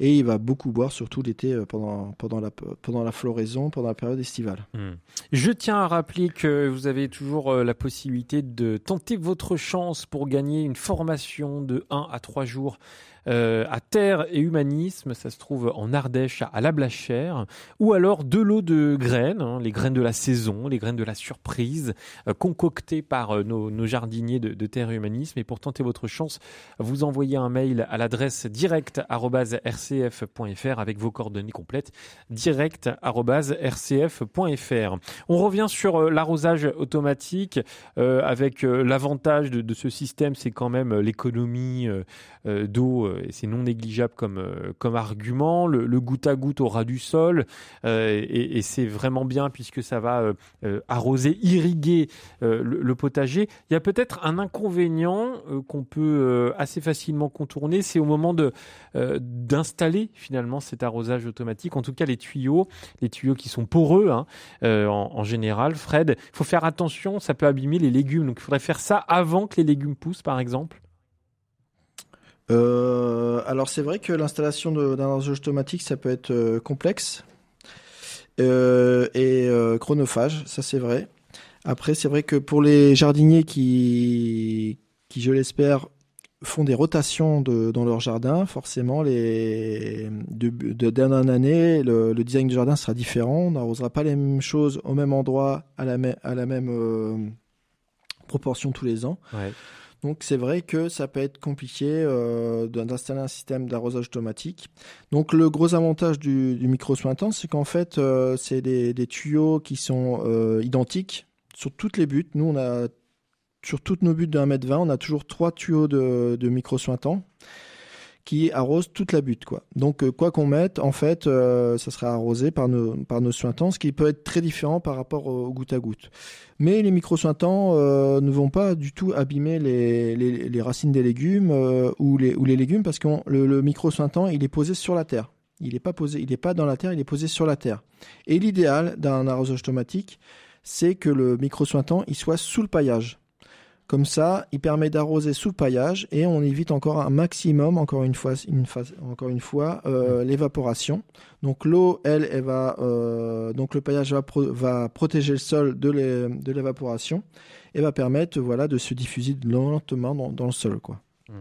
[SPEAKER 2] et il va beaucoup boire surtout l'été euh, pendant pendant la pendant la floraison pendant la période estivale
[SPEAKER 1] Hmm. Je tiens à rappeler que vous avez toujours euh, la possibilité de tenter votre chance pour gagner une formation de 1 à 3 jours euh, à Terre et Humanisme. Ça se trouve en Ardèche, à La Blachère. Ou alors de l'eau de graines, hein, les graines de la saison, les graines de la surprise, concoctées par nos, nos jardiniers de, de Terre et Humanisme. Et pour tenter votre chance, vous envoyez un mail à l'adresse direct.rcf.fr avec vos coordonnées complètes direct.rcf.fr. On revient sur euh, l'arrosage automatique euh, avec euh, l'avantage de, ce système, c'est quand même l'économie d'eau et c'est non négligeable comme, comme argument. Le, goutte à goutte au ras du sol et, c'est vraiment bien puisque ça va arroser, irriguer le, le potager. Il y a peut-être un inconvénient qu'on peut assez facilement c'est au moment de euh, d'installer finalement cet arrosage automatique. En tout cas, les tuyaux, les tuyaux qui sont poreux hein, euh, en, général. Fred, il faut faire attention, ça peut abîmer les légumes. Donc, il faudrait faire ça avant que les légumes poussent, par exemple.
[SPEAKER 2] Euh, alors c'est vrai que l'installation d'un arrosage automatique, ça peut être complexe et chronophage, ça c'est vrai. Après, c'est vrai que pour les jardiniers qui, qui je l'espère, font des rotations de, dans leur jardin, forcément, les, de, de, d'année en année, le, le design du jardin sera différent. On n'arrosera pas les mêmes choses au même endroit, à la, même à la même euh, proportion tous les ans.
[SPEAKER 1] Ouais.
[SPEAKER 2] Donc c'est vrai que ça peut être compliqué euh, d'in- d'installer un système d'arrosage automatique. Donc le gros avantage du, du micro sointant, c'est qu'en fait euh, c'est des, des tuyaux qui sont identiques sur toutes les buttes. Nous on a sur toutes nos buttes de 1m20, on a toujours trois tuyaux de, de micro sointant qui arrosent toute la butte. Donc euh, quoi qu'on mette, en fait, euh, ça sera arrosé par nos par nos sointants, ce qui peut être très différent par rapport au, goutte à goutte. Mais les micro-sointants euh, ne vont pas du tout abîmer les, racines des légumes ou, les, légumes parce que le, le micro-sointant, il est posé sur la terre. Il n'est pas posé, il n'est pas dans la terre, il est posé sur la terre. Et l'idéal d'un arrosage automatique, c'est que le micro-sointant, il soit sous le paillage. Comme ça, il permet d'arroser sous le paillage et on évite encore un maximum, encore une fois, une phase- encore une fois, euh, l'évaporation. Donc l'eau, elle, elle va, euh, donc le paillage va, pro- va protéger le sol de l'é- de l'évaporation et va permettre, voilà, de se diffuser lentement dans, dans le sol, quoi.
[SPEAKER 1] Ah,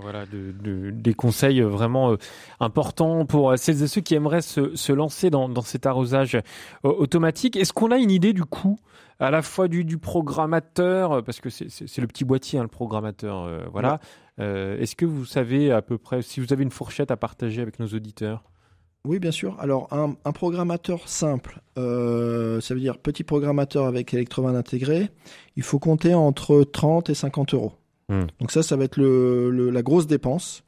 [SPEAKER 1] Voilà, de, de- des conseils vraiment euh, importants pour euh, celles et ceux qui aimeraient se, lancer dans, cet arrosage euh, automatique. Est-ce qu'on a une idée du coût à la fois du, programmateur, euh, parce que c'est- le petit boîtier, hein, le programmateur, euh, voilà. Euh, Est-ce que vous savez à peu près, si vous avez une fourchette à partager avec nos auditeurs?
[SPEAKER 2] Oui, bien sûr. Alors, un, programmateur simple, euh, ça veut dire petit programmateur avec électrovanne intégré, il faut compter entre 30 et 50 euros.
[SPEAKER 1] Hmm.
[SPEAKER 2] Donc ça, ça va être le, le- la grosse dépense.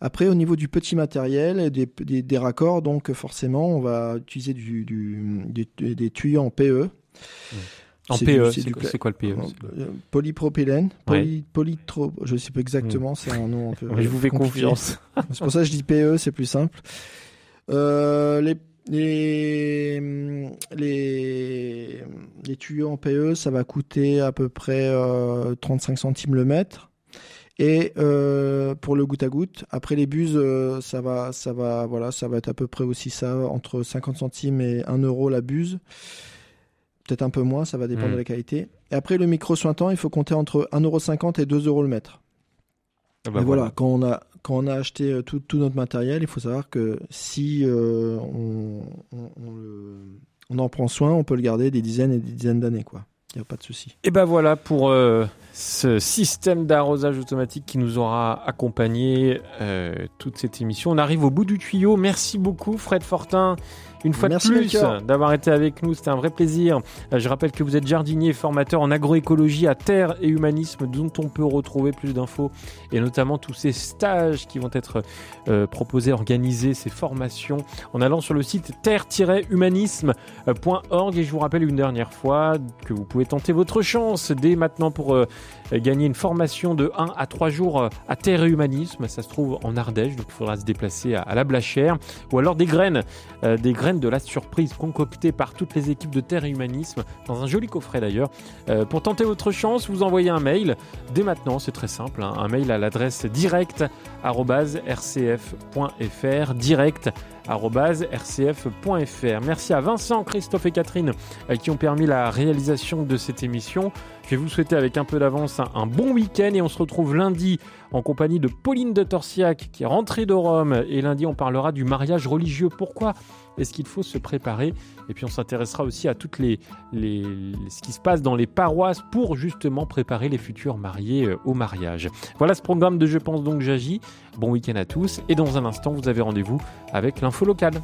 [SPEAKER 2] Après, au niveau du petit matériel et des, des, des raccords, donc forcément, on va utiliser du, du- des, des tuyaux en PE.
[SPEAKER 1] En
[SPEAKER 2] C'est
[SPEAKER 1] PE, c'est quoi- quoi le PE
[SPEAKER 2] Euh, Polypropylène, poly, polytro, je sais pas exactement, c'est un nom un peu.
[SPEAKER 1] Je vous fais
[SPEAKER 2] compliqué.
[SPEAKER 1] confiance.
[SPEAKER 2] c'est pour ça que je dis PE, c'est plus simple. Euh, les, les, les, les tuyaux en PE, ça va coûter à peu près euh, 35 centimes le mètre. Et euh, pour le goutte à goutte, après les buses, euh, ça va, ça va, voilà, ça va être à peu près aussi ça, entre 50 centimes et 1 euro la buse. Peut-être un peu moins, ça va dépendre
[SPEAKER 1] Mm.
[SPEAKER 2] de la qualité. Et après le micro sointant, il faut compter entre 1,50€ et 2 euros le mètre.
[SPEAKER 1] Ah bah
[SPEAKER 2] voilà. quand on a quand on a acheté euh, tout, tout notre matériel, il faut savoir que si euh, on, on, en prend soin, on peut le garder des dizaines et des dizaines d'années, quoi. Il n'y a pas de souci.
[SPEAKER 1] Et ben voilà pour euh, ce système d'arrosage automatique qui nous aura accompagné toute cette émission. On arrive au bout du tuyau. Merci beaucoup Fred Fortin. Une fois
[SPEAKER 2] Merci,
[SPEAKER 1] de plus d'avoir été avec nous, c'était un vrai plaisir. Euh, Je rappelle que vous êtes jardinier et formateur en agroécologie à terre et humanisme, dont on peut retrouver plus d'infos et notamment tous ces stages qui vont être euh, proposés, organisés, ces formations en allant sur le site terre-humanisme.org. Et je vous rappelle une dernière fois que vous pouvez tenter votre chance dès maintenant pour euh, gagner une formation de 1 à 3 jours euh, à Terre et Humanisme. Ça se trouve en Ardèche, donc il faudra se déplacer à, la Blachère. Ou alors des graines, euh, des graines de la surprise concoctées par toutes les équipes de Terre et Humanisme, dans un joli coffret d'ailleurs. Euh, pour tenter votre chance, vous envoyez un mail dès maintenant, c'est très simple, hein, un mail à l'adresse direct@rcf.fr, direct@rcf.fr. Merci à Vincent, Christophe et Catherine euh, qui ont permis la réalisation de cette émission. Je vais vous souhaiter avec un peu d'avance un bon week-end et on se retrouve lundi en compagnie de Pauline de Torsiac qui est rentrée de Rome et lundi on parlera du mariage religieux. Pourquoi est-ce qu'il faut se préparer? Et puis on s'intéressera aussi à toutes les, ce qui se passe dans les paroisses pour justement préparer les futurs mariés euh, au mariage. Voilà ce programme de Je pense donc j'agis. Bon week-end à tous et dans un instant vous avez rendez-vous avec l'info locale.